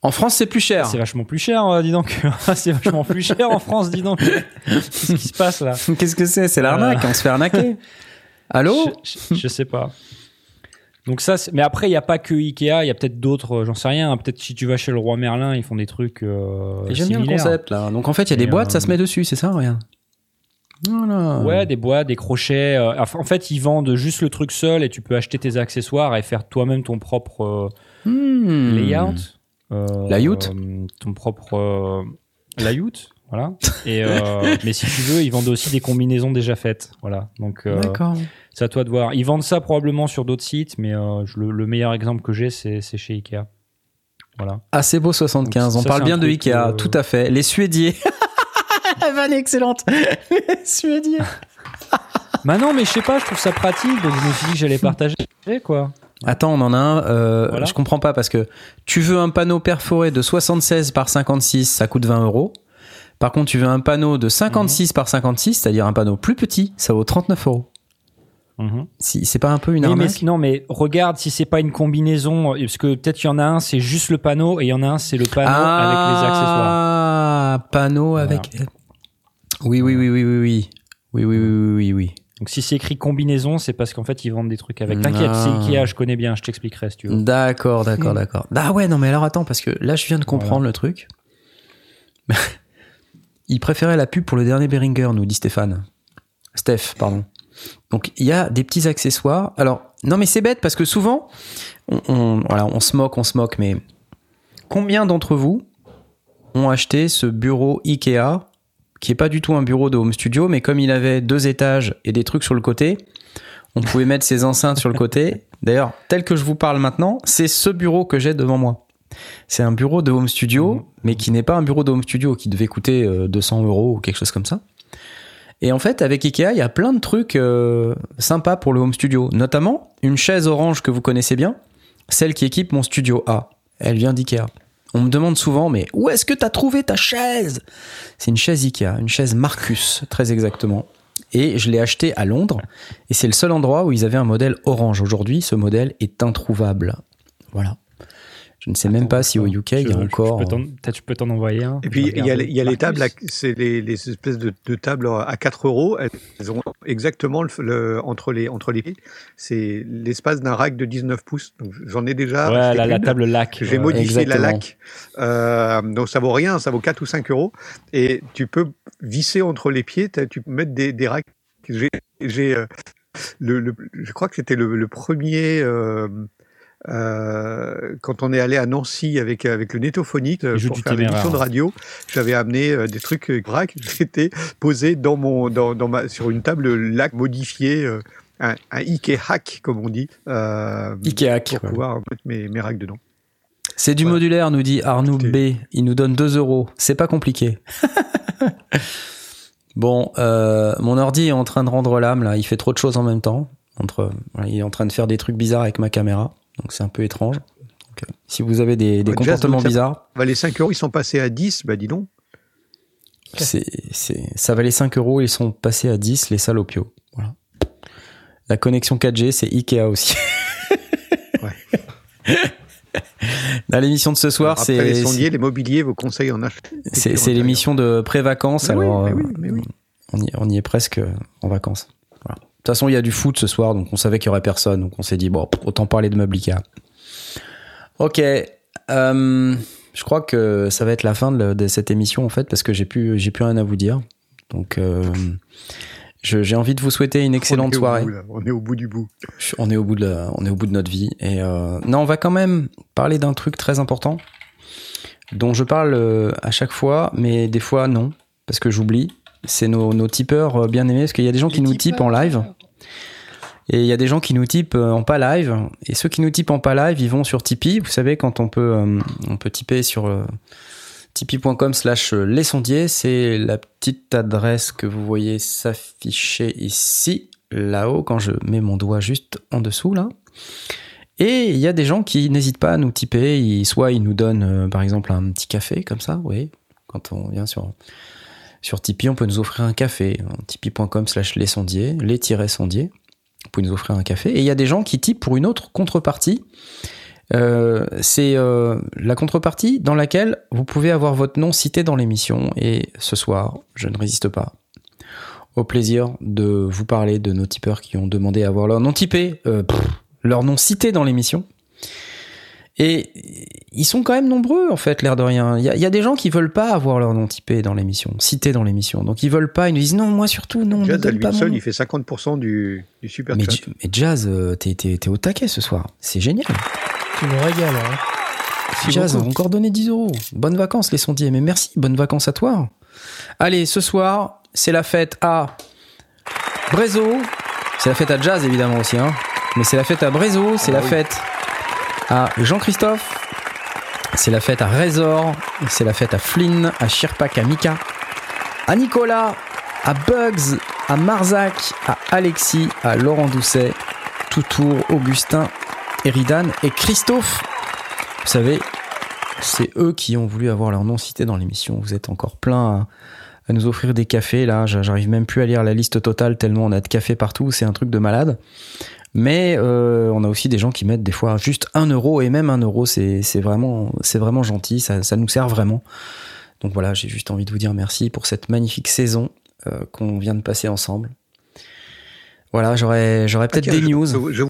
En France, c'est plus cher. C'est vachement plus cher, euh, dis donc. (laughs) c'est vachement plus cher en France, dis donc. Qu'est-ce qui se passe là? (laughs) Qu'est-ce que c'est? C'est l'arnaque, on se fait arnaquer. Allô? Je, sais pas. Donc ça, mais après, il n'y a pas que Ikea, il y a peut-être d'autres, euh, j'en sais rien. Peut-être si tu vas chez le roi Merlin, ils font des trucs. Euh, J'aime bien le concept là. Donc en fait, il y a des boîtes, ça se met dessus, c'est ça, rien. Voilà. Ouais, des boîtes, des crochets. en fait, ils vendent juste le truc seul et tu peux acheter tes accessoires et faire toi-même ton propre hmm. layout. Euh, layout Ton propre euh, layout, voilà. Et euh, (laughs) mais si tu veux, ils vendent aussi des combinaisons déjà faites, voilà. Donc c'est à toi de voir. Ils vendent ça probablement sur d'autres sites, mais le, meilleur exemple que j'ai, c'est chez Ikea. Voilà. C'est beau 75. On parle bien de Ikea, tout à fait. Les Suédiers. (laughs) Vanne excellente. (laughs) Les Suédiers. (laughs) bah non, mais je sais pas, je trouve ça pratique, donc je me suis dit que j'allais partager, quoi. Attends, on en a un. Euh, Je comprends pas parce que tu veux un panneau perforé de 76 par 56, ça coûte 20 euros. Par contre, tu veux un panneau de 56 par 56, c'est-à-dire un panneau plus petit, ça vaut 39 euros. Mhm. Si c'est pas un peu une arnaque Non, mais regarde si c'est pas une combinaison, parce que peut-être qu'il y en a un, c'est juste le panneau, et il y en a un, c'est le panneau avec les accessoires. Ah, panneau avec. Oui, oui, oui, oui, oui, oui, oui, oui, oui, oui, oui. Donc si c'est écrit combinaison, c'est parce qu'en fait ils vendent des trucs avec. T'inquiète, c'est Ikea, je connais bien, je t'expliquerai si tu veux. D'accord, d'accord, d'accord. Ah ouais, non mais alors attends, parce que là je viens de comprendre le truc. (laughs) il préférait la pub pour le dernier Beringer, nous dit Stéphane. Steph, pardon. Donc il y a des petits accessoires. Alors non mais c'est bête parce que souvent, on, voilà, on se moque, on se moque, mais combien d'entre vous ont acheté ce bureau Ikea qui est pas du tout un bureau de home studio, mais comme il avait deux étages et des trucs sur le côté, on pouvait mettre ses enceintes sur le côté. D'ailleurs, tel que je vous parle maintenant, c'est ce bureau que j'ai devant moi. C'est un bureau de home studio, mmh. mais qui n'est pas un bureau de home studio qui devait coûter 200 euh, euros ou quelque chose comme ça. Et en fait, avec Ikea, il y a plein de trucs euh, sympas pour le home studio, notamment une chaise orange que vous connaissez bien, celle qui équipe mon studio A. Elle vient d'Ikea. On me demande souvent, mais où est-ce que tu as trouvé ta chaise? C'est une chaise Ikea, une chaise Marcus, très exactement. Et je l'ai achetée à Londres, et c'est le seul endroit où ils avaient un modèle orange. Aujourd'hui, ce modèle est introuvable. Voilà. Je ne sais même pas si au UK il y a encore. Peut-être je peux t'en envoyer un. Et puis il y a, les tables, c'est les, espèces de, tables à 4 euros. Elles ont exactement le, entre les entre les pieds. C'est l'espace d'un rack de 19 pouces. J'en ai déjà. Ouais, la, table lac. J'ai modifié la lac. Euh, donc ça vaut rien, ça vaut 4 ou 5 euros. Et tu peux visser entre les pieds. Tu peux mettre des, des racks. J'ai euh, le, je crois que c'était le, premier. Euh, euh, quand on est allé à Nancy avec avec le Netophonique euh, pour faire l'émission de radio, j'avais amené euh, des trucs vrac. (laughs) J'étais posé dans mon dans, dans ma sur une table lac modifiée. un, un Ikea hack, comme on dit. Euh, Ikea hack. Pour pouvoir mettre mes, mes racks dedans. C'est du modulaire, nous dit Arnaud B. Il nous donne 2 euros. C'est pas compliqué. (laughs) bon, euh, mon ordi est en train de rendre l'âme, là. Il fait trop de choses en même temps. Entre, il est en train de faire des trucs bizarres avec ma caméra. Donc c'est un peu étrange. Euh, si vous avez des, comportements bizarres. Bah, les 5 euros, ils sont passés à 10, bah dis donc. C'est, ça valait 5 euros, ils sont passés à 10, les salopios. Voilà. La connexion 4G, c'est Ikea aussi. (laughs) ouais. Dans l'émission de ce soir, c'est. les sondiers, les mobiliers, vos conseils en achat. C'est, l'émission de pré-vacances, alors euh, On, y, on, y, est presque en vacances. De toute façon, il y a du foot ce soir, donc on savait qu'il y aurait personne, donc on s'est dit bon, autant parler de meubles Ok, euh, je crois que ça va être la fin de, cette émission en fait, parce que j'ai plus, j'ai plus rien à vous dire. Donc, euh, j'ai envie de vous souhaiter une excellente soirée. on est au bout du bout. On est au bout de, on est au bout de notre vie. Et euh, non, on va quand même parler d'un truc très important dont je parle à chaque fois, mais des fois non, parce que j'oublie c'est nos, nos, tipeurs euh, bien aimés, parce qu'il y a des gens qui nous tipent en live. Et il y a des gens qui nous typent euh, en pas live. Et ceux qui nous typent en pas live, ils vont sur Tipeee. Vous savez, quand on peut, euh, on peut typer sur tipeee.com slash les sondiers, c'est la petite adresse que vous voyez s'afficher ici, là-haut, quand je mets mon doigt juste en dessous, là. Et il y a des gens qui n'hésitent pas à nous tiper. soit ils nous donnent, par exemple, un petit café, comme ça, oui, quand on vient sur sur Tipeee, on peut nous offrir un café. Tipeee.com slash les sondiers, les-sondiers. Vous pouvez nous offrir un café. Et il y a des gens qui typent pour une autre contrepartie. Euh, c'est euh, la contrepartie dans laquelle vous pouvez avoir votre nom cité dans l'émission. Et ce soir, je ne résiste pas au plaisir de vous parler de nos tipeurs qui ont demandé à avoir leur nom typé, euh, leur nom cité dans l'émission. Et ils sont quand même nombreux, en fait, l'air de rien. Il y, a, des gens qui veulent pas avoir leur nom typé dans l'émission, cité dans l'émission. Donc ils veulent pas, ils nous disent non, moi surtout, non, Jazz, ne pas seul, il fait 50% du, du super mais, mais Jazz, euh, t'es, au taquet ce soir. C'est génial. Tu me régales, hein. Jazz, on encore donné 10 euros. Bonnes vacances, les sondiers. Mais merci, bonnes vacances à toi. Allez, ce soir, c'est la fête à Brézo. C'est la fête à Jazz, évidemment aussi, hein. Mais c'est la fête à Brézo, c'est la ah fête à Jean-Christophe. C'est la fête à Razor. C'est la fête à Flynn, à Shirpak, à Mika, à Nicolas, à Bugs, à Marzac, à Alexis, à Laurent Doucet, Toutour, Augustin, Eridan et Christophe. Vous savez, c'est eux qui ont voulu avoir leur nom cité dans l'émission. Vous êtes encore plein à, nous offrir des cafés. Là, j'arrive même plus à lire la liste totale tellement on a de cafés partout. C'est un truc de malade. Mais euh, on a aussi des gens qui mettent des fois juste un euro et même un euro, c'est vraiment, vraiment gentil, ça, ça, nous sert vraiment. Donc voilà, j'ai juste envie de vous dire merci pour cette magnifique saison euh, qu'on vient de passer ensemble. Voilà, j'aurais peut-être des news. Je,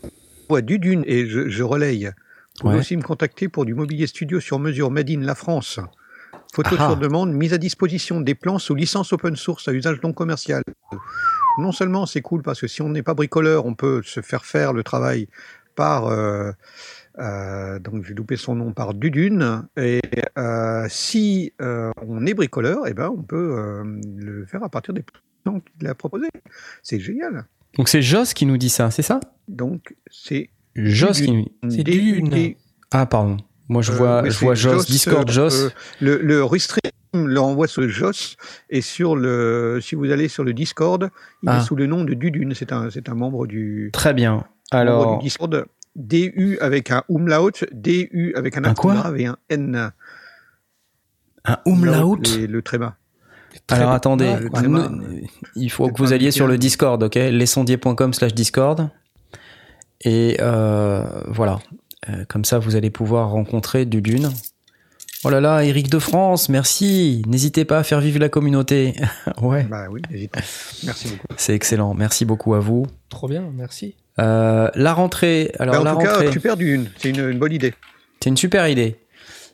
vois du dune et je, je relaye. Vous pouvez aussi me contacter pour du mobilier studio sur mesure Made in la France. Photo sur demande, mise à disposition des plans sous licence open source à usage non commercial non seulement c'est cool parce que si on n'est pas bricoleur, on peut se faire faire le travail par euh, euh, donc j'ai loupé son nom par Dudune et euh, si on est bricoleur, et eh ben on peut le faire à partir des plans qu'il a proposés. C'est génial. Donc c'est Joss qui nous dit ça, c'est ça? Donc c'est Joss qui nous dit. C'est Dune. Ah pardon. Moi je vois, je vois Joss, Discord Joss. le, le restream le renvoie sur Joss et sur le, si vous allez sur le Discord, il est ah. sous le nom de Dudune. C'est un, c'est un membre du. Très bien. Alors. Du Discord. DU avec un umlaut, DU avec un, un et un N. Un umlaut Le, le tréma. Alors attendez, il faut que vous alliez sur le Discord, ok? Lesondier.com slash Discord. Et euh, voilà. comme ça, vous allez pouvoir rencontrer du Dune. Oh là là, Eric de France, merci. N'hésitez pas à faire vivre la communauté. (laughs) ouais. Bah oui, Merci beaucoup. C'est excellent. Merci beaucoup à vous. Trop bien, merci. Euh, la rentrée. Alors bah, en la tout rentrée. Cas, tu perds une. C'est une, bonne idée. C'est une super idée.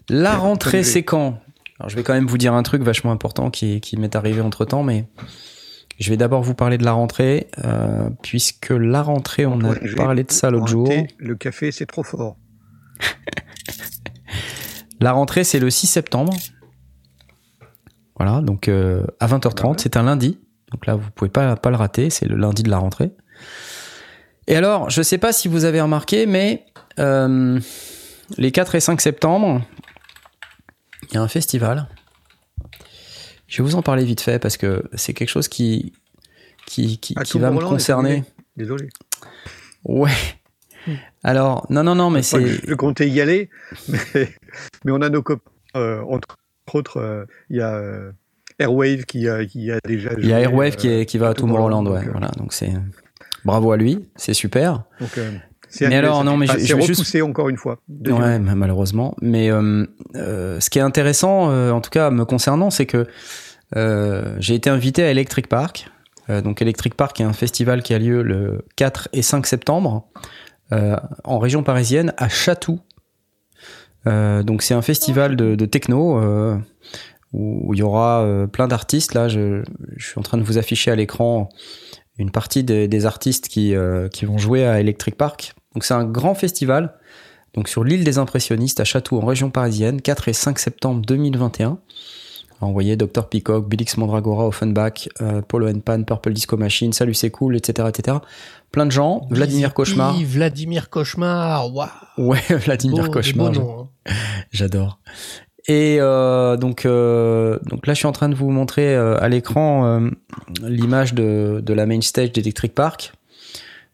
La rentrée, c'est quand? Alors je vais quand même vous dire un truc vachement important qui, qui m'est arrivé entre temps, mais je vais d'abord vous parler de la rentrée, euh, puisque la rentrée, on a parlé de ça l'autre jour. Le café, c'est trop fort. (laughs) La rentrée, c'est le 6 septembre. Voilà, donc euh, à 20h30, c'est un lundi. Donc là, vous pouvez pas, pas le rater, c'est le lundi de la rentrée. Et alors, je sais pas si vous avez remarqué, mais euh, les 4 et 5 septembre, il y a un festival. Je vais vous en parler vite fait parce que c'est quelque chose qui, qui, qui, qui va me concerner. Désolé. Ouais, alors, non, non, non, mais c'est. Je comptais y aller, mais, (laughs) mais on a nos copains, euh, entre autres, euh, il y a euh, Airwave qui a, qui a déjà. Il y a Airwave qui, est, qui va à Tomorrowland, ouais. Voilà, donc c'est. Bravo à lui, c'est super. Donc, mais alors, non, mais je, je vais juste encore une fois. Ouais, malheureusement. Mais ce qui est intéressant, en tout cas me concernant, c'est que j'ai été invité à Electric Park. donc Electric Park est un festival qui a lieu le 4 et 5 septembre. Euh, en région parisienne, à Chatou. Euh, donc c'est un festival de, techno euh, où il y aura plein d'artistes. Là, je, suis en train de vous afficher à l'écran une partie des, artistes qui, qui vont jouer à Electric Park. Donc c'est un grand festival donc sur l'île des impressionnistes à Chatou en région parisienne, 4 et 5 septembre 2021. Envoyé Dr Peacock, Billix Mandragora, Offenbach, euh, Polo Pan, Purple Disco Machine, Salut c'est cool, etc., etc. Plein de gens. Vladimir Cauchemar. Oui, Vladimir Cauchemar, waouh. Ouais, (laughs) Vladimir Cauchemar. Hein. (laughs) J'adore. Et euh, donc, euh, donc là, je suis en train de vous montrer euh, à l'écran euh, l'image de, de la main stage d'Electric Park.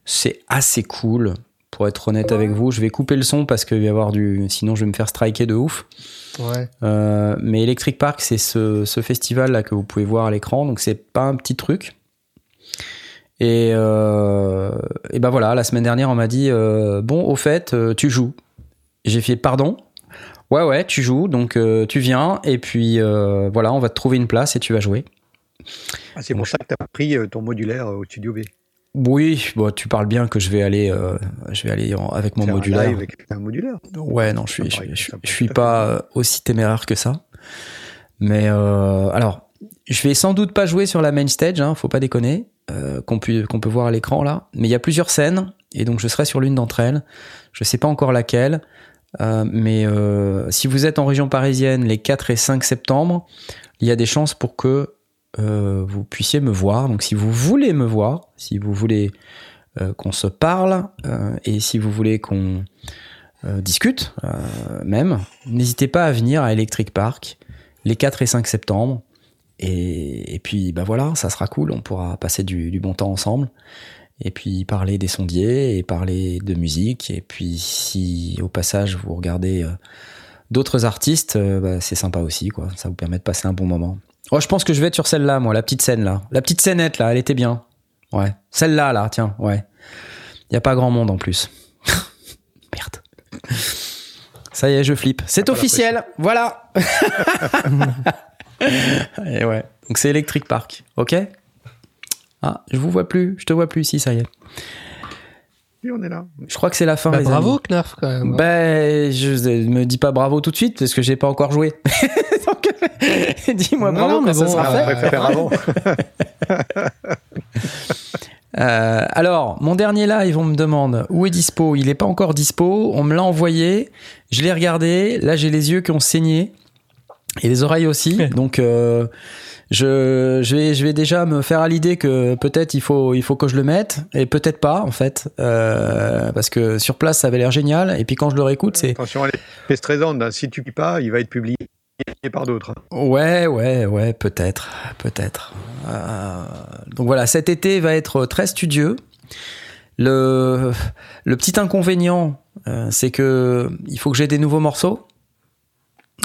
C'est assez cool, pour être honnête avec vous. Je vais couper le son parce qu'il va y avoir du, sinon je vais me faire striker de ouf. Ouais. Euh, mais Electric Park, c'est ce, ce, festival là que vous pouvez voir à l'écran, donc c'est pas un petit truc. Et, euh, et ben voilà, la semaine dernière, on m'a dit euh, bon, au fait, euh, tu joues. J'ai fait pardon? Ouais, ouais, tu joues, donc euh, tu viens, et puis euh, voilà, on va te trouver une place et tu vas jouer. Ah, c'est pour ça que tu as pris ton modulaire au studio B. Oui, bon, tu parles bien que je vais aller, euh, je vais aller avec mon modulaire. Avec un modulaire. Ouais, non, je suis, je, suis pas euh, aussi téméraire que ça. Mais euh, alors, je vais sans doute pas jouer sur la main stage, hein, faut pas déconner, euh, qu'on peut qu'on peut voir à l'écran là. Mais il y a plusieurs scènes et donc je serai sur l'une d'entre elles. Je sais pas encore laquelle, euh, mais si vous êtes en région parisienne les 4 et 5 septembre, il y a des chances pour que euh, vous puissiez me voir. Donc si vous voulez me voir, si vous voulez euh, qu'on se parle euh, et si vous voulez qu'on discute même, n'hésitez pas à venir à Electric Park les 4 et 5 septembre. Et, puis bah voilà, ça sera cool, on pourra passer du, du, bon temps ensemble. Et puis parler des sondiers et parler de musique. Et puis si au passage vous regardez d'autres artistes, bah, c'est sympa aussi, quoi. Ça vous permet de passer un bon moment. Oh, je pense que je vais être sur celle-là, moi, la petite scène là. La petite scénette là, elle était bien. Ouais. Celle-là, là, tiens, ouais. Il y a pas grand monde en plus. (laughs) Merde. Ça y est, je flippe. C'est officiel, voilà. (laughs) Et ouais. Donc c'est Electric Park, ok? Ah, je vous vois plus, je te vois plus ici, ça y est on est là. Je crois que c'est la fin. Bah, bravo, Knarf, quand même. Ben, je me dis pas bravo tout de suite parce que j'ai pas encore joué. (laughs) (laughs) dis-moi bravo mais ça sera fait. avant. (laughs) Euh, alors, mon dernier live, on me demande où est dispo? Il est pas encore dispo. On me l'a envoyé. Je l'ai regardé. Là, j'ai les yeux qui ont saigné et les oreilles aussi. Donc, euh, je, je, vais, je vais déjà me faire à l'idée que peut-être il faut, il faut que je le mette et peut-être pas en fait euh, parce que sur place ça avait l'air génial et puis quand je le réécoute c'est attention elle est stressante hein. si tu puis pas il va être publié par d'autres ouais ouais ouais peut-être peut-être euh, donc voilà cet été va être très studieux le, le petit inconvénient euh, c'est que il faut que j'ai des nouveaux morceaux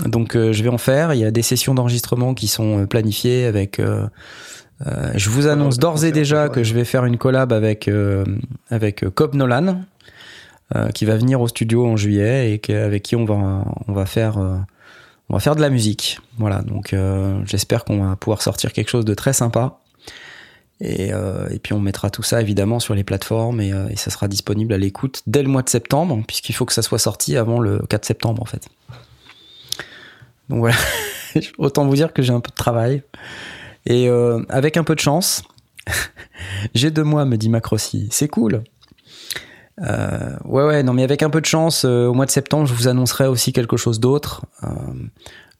donc euh, je vais en faire. Il y a des sessions d'enregistrement qui sont planifiées avec. Je vous annonce d'ores et déjà que je vais faire une collab avec avec Cobb Nolan. qui va venir au studio en juillet et avec qui on va, on va faire, on va faire de la musique. Voilà, donc j'espère qu'on va pouvoir sortir quelque chose de très sympa. Et, et, puis on mettra tout ça évidemment sur les plateformes et, et ça sera disponible à l'écoute dès le mois de septembre, puisqu'il faut que ça soit sorti avant le 4 septembre en fait. Donc voilà, (laughs) autant vous dire que j'ai un peu de travail. Et euh, avec un peu de chance, (laughs) j'ai deux mois, me dit Macrossi. C'est cool. Euh, ouais, ouais, non, mais avec un peu de chance, euh, au mois de septembre, je vous annoncerai aussi quelque chose d'autre,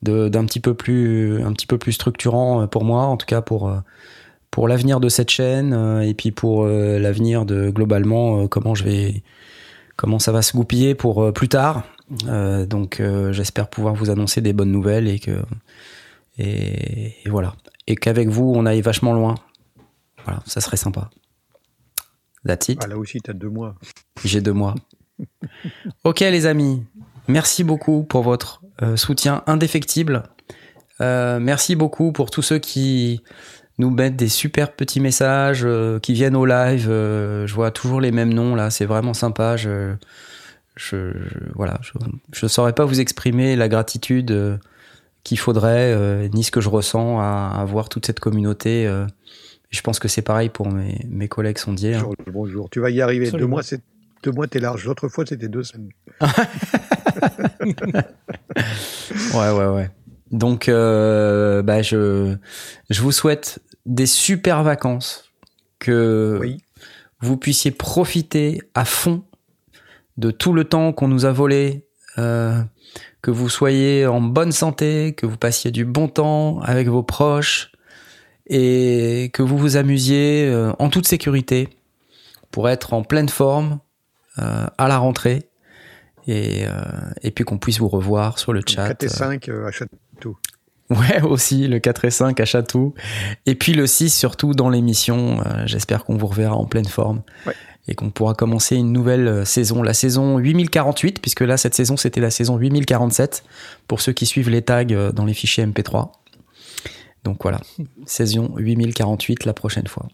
d'un petit peu plus, un petit peu plus structurant pour moi, en tout cas pour pour l'avenir de cette chaîne et puis pour l'avenir de globalement comment je vais, comment ça va se goupiller pour plus tard. donc, j'espère pouvoir vous annoncer des bonnes nouvelles et que et, voilà. Et qu'avec vous, on aille vachement loin. Voilà, ça serait sympa. That's it. Ah, là aussi, tu as deux mois. J'ai deux mois. (laughs) ok, les amis. Merci beaucoup pour votre euh, soutien indéfectible. Euh, merci beaucoup pour tous ceux qui nous mettent des super petits messages, euh, qui viennent au live. je vois toujours les mêmes noms là, c'est vraiment sympa. Je, je, voilà, je, ne saurais pas vous exprimer la gratitude qu'il faudrait, ni ce que je ressens à, à voir toute cette communauté. Je pense que c'est pareil pour mes, mes collègues sondiers. Hein. Bonjour, tu vas y arriver. Deux mois, c'est deux mois, t'es large. L'autre fois, c'était deux semaines. (laughs) ouais, ouais, ouais. Donc, euh, bah, je, je vous souhaite des super vacances, que vous puissiez profiter à fond de tout le temps qu'on nous a volé. Euh, que vous soyez en bonne santé, que vous passiez du bon temps avec vos proches et que vous vous amusiez euh, en toute sécurité pour être en pleine forme euh, à la rentrée et, euh, et puis qu'on puisse vous revoir sur le chat. 4 et 5 à Château. Ouais, aussi le 4 et 5 à Château. Et puis le 6 surtout dans l'émission. J'espère qu'on vous reverra en pleine forme. Ouais et qu'on pourra commencer une nouvelle saison, la saison 8048, puisque là, cette saison, c'était la saison 8047, pour ceux qui suivent les tags dans les fichiers MP3. Donc voilà, saison 8048 la prochaine fois.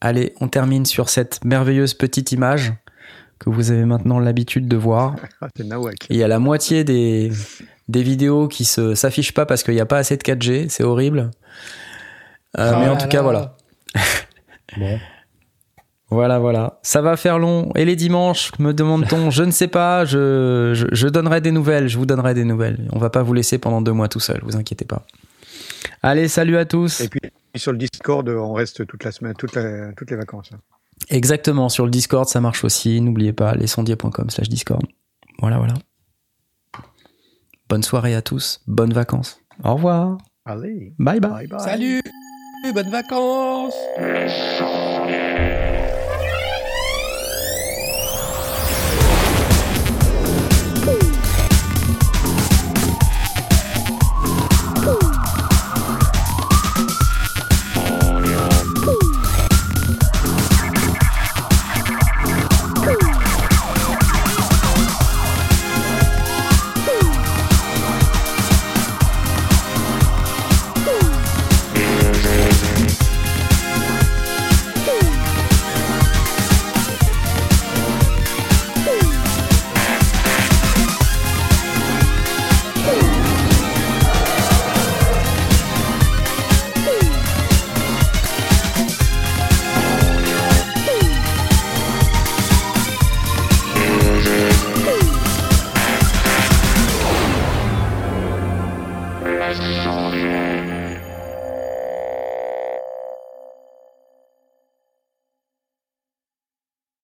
Allez, on termine sur cette merveilleuse petite image que vous avez maintenant l'habitude de voir. (laughs) Ah, il y a la moitié des, des vidéos qui se s'affichent pas parce qu'il n'y a pas assez de 4G, c'est horrible. Euh, mais en tout cas, voilà. bon. Voilà, voilà. Ça va faire long. Et les dimanches, me demande-t-on Je ne sais pas. Je, je, donnerai des nouvelles. Je vous donnerai des nouvelles. On va pas vous laisser pendant deux mois tout seul. Vous inquiétez pas. Allez, salut à tous. Et puis sur le Discord, on reste toute la semaine, toutes les vacances. Hein. Exactement. Sur le Discord, ça marche aussi. N'oubliez pas lesondiers.com/slash Discord. Voilà, voilà. Bonne soirée à tous. Bonnes vacances. Au revoir. Allez. bye. bye, bye. Salut. Bonnes vacances.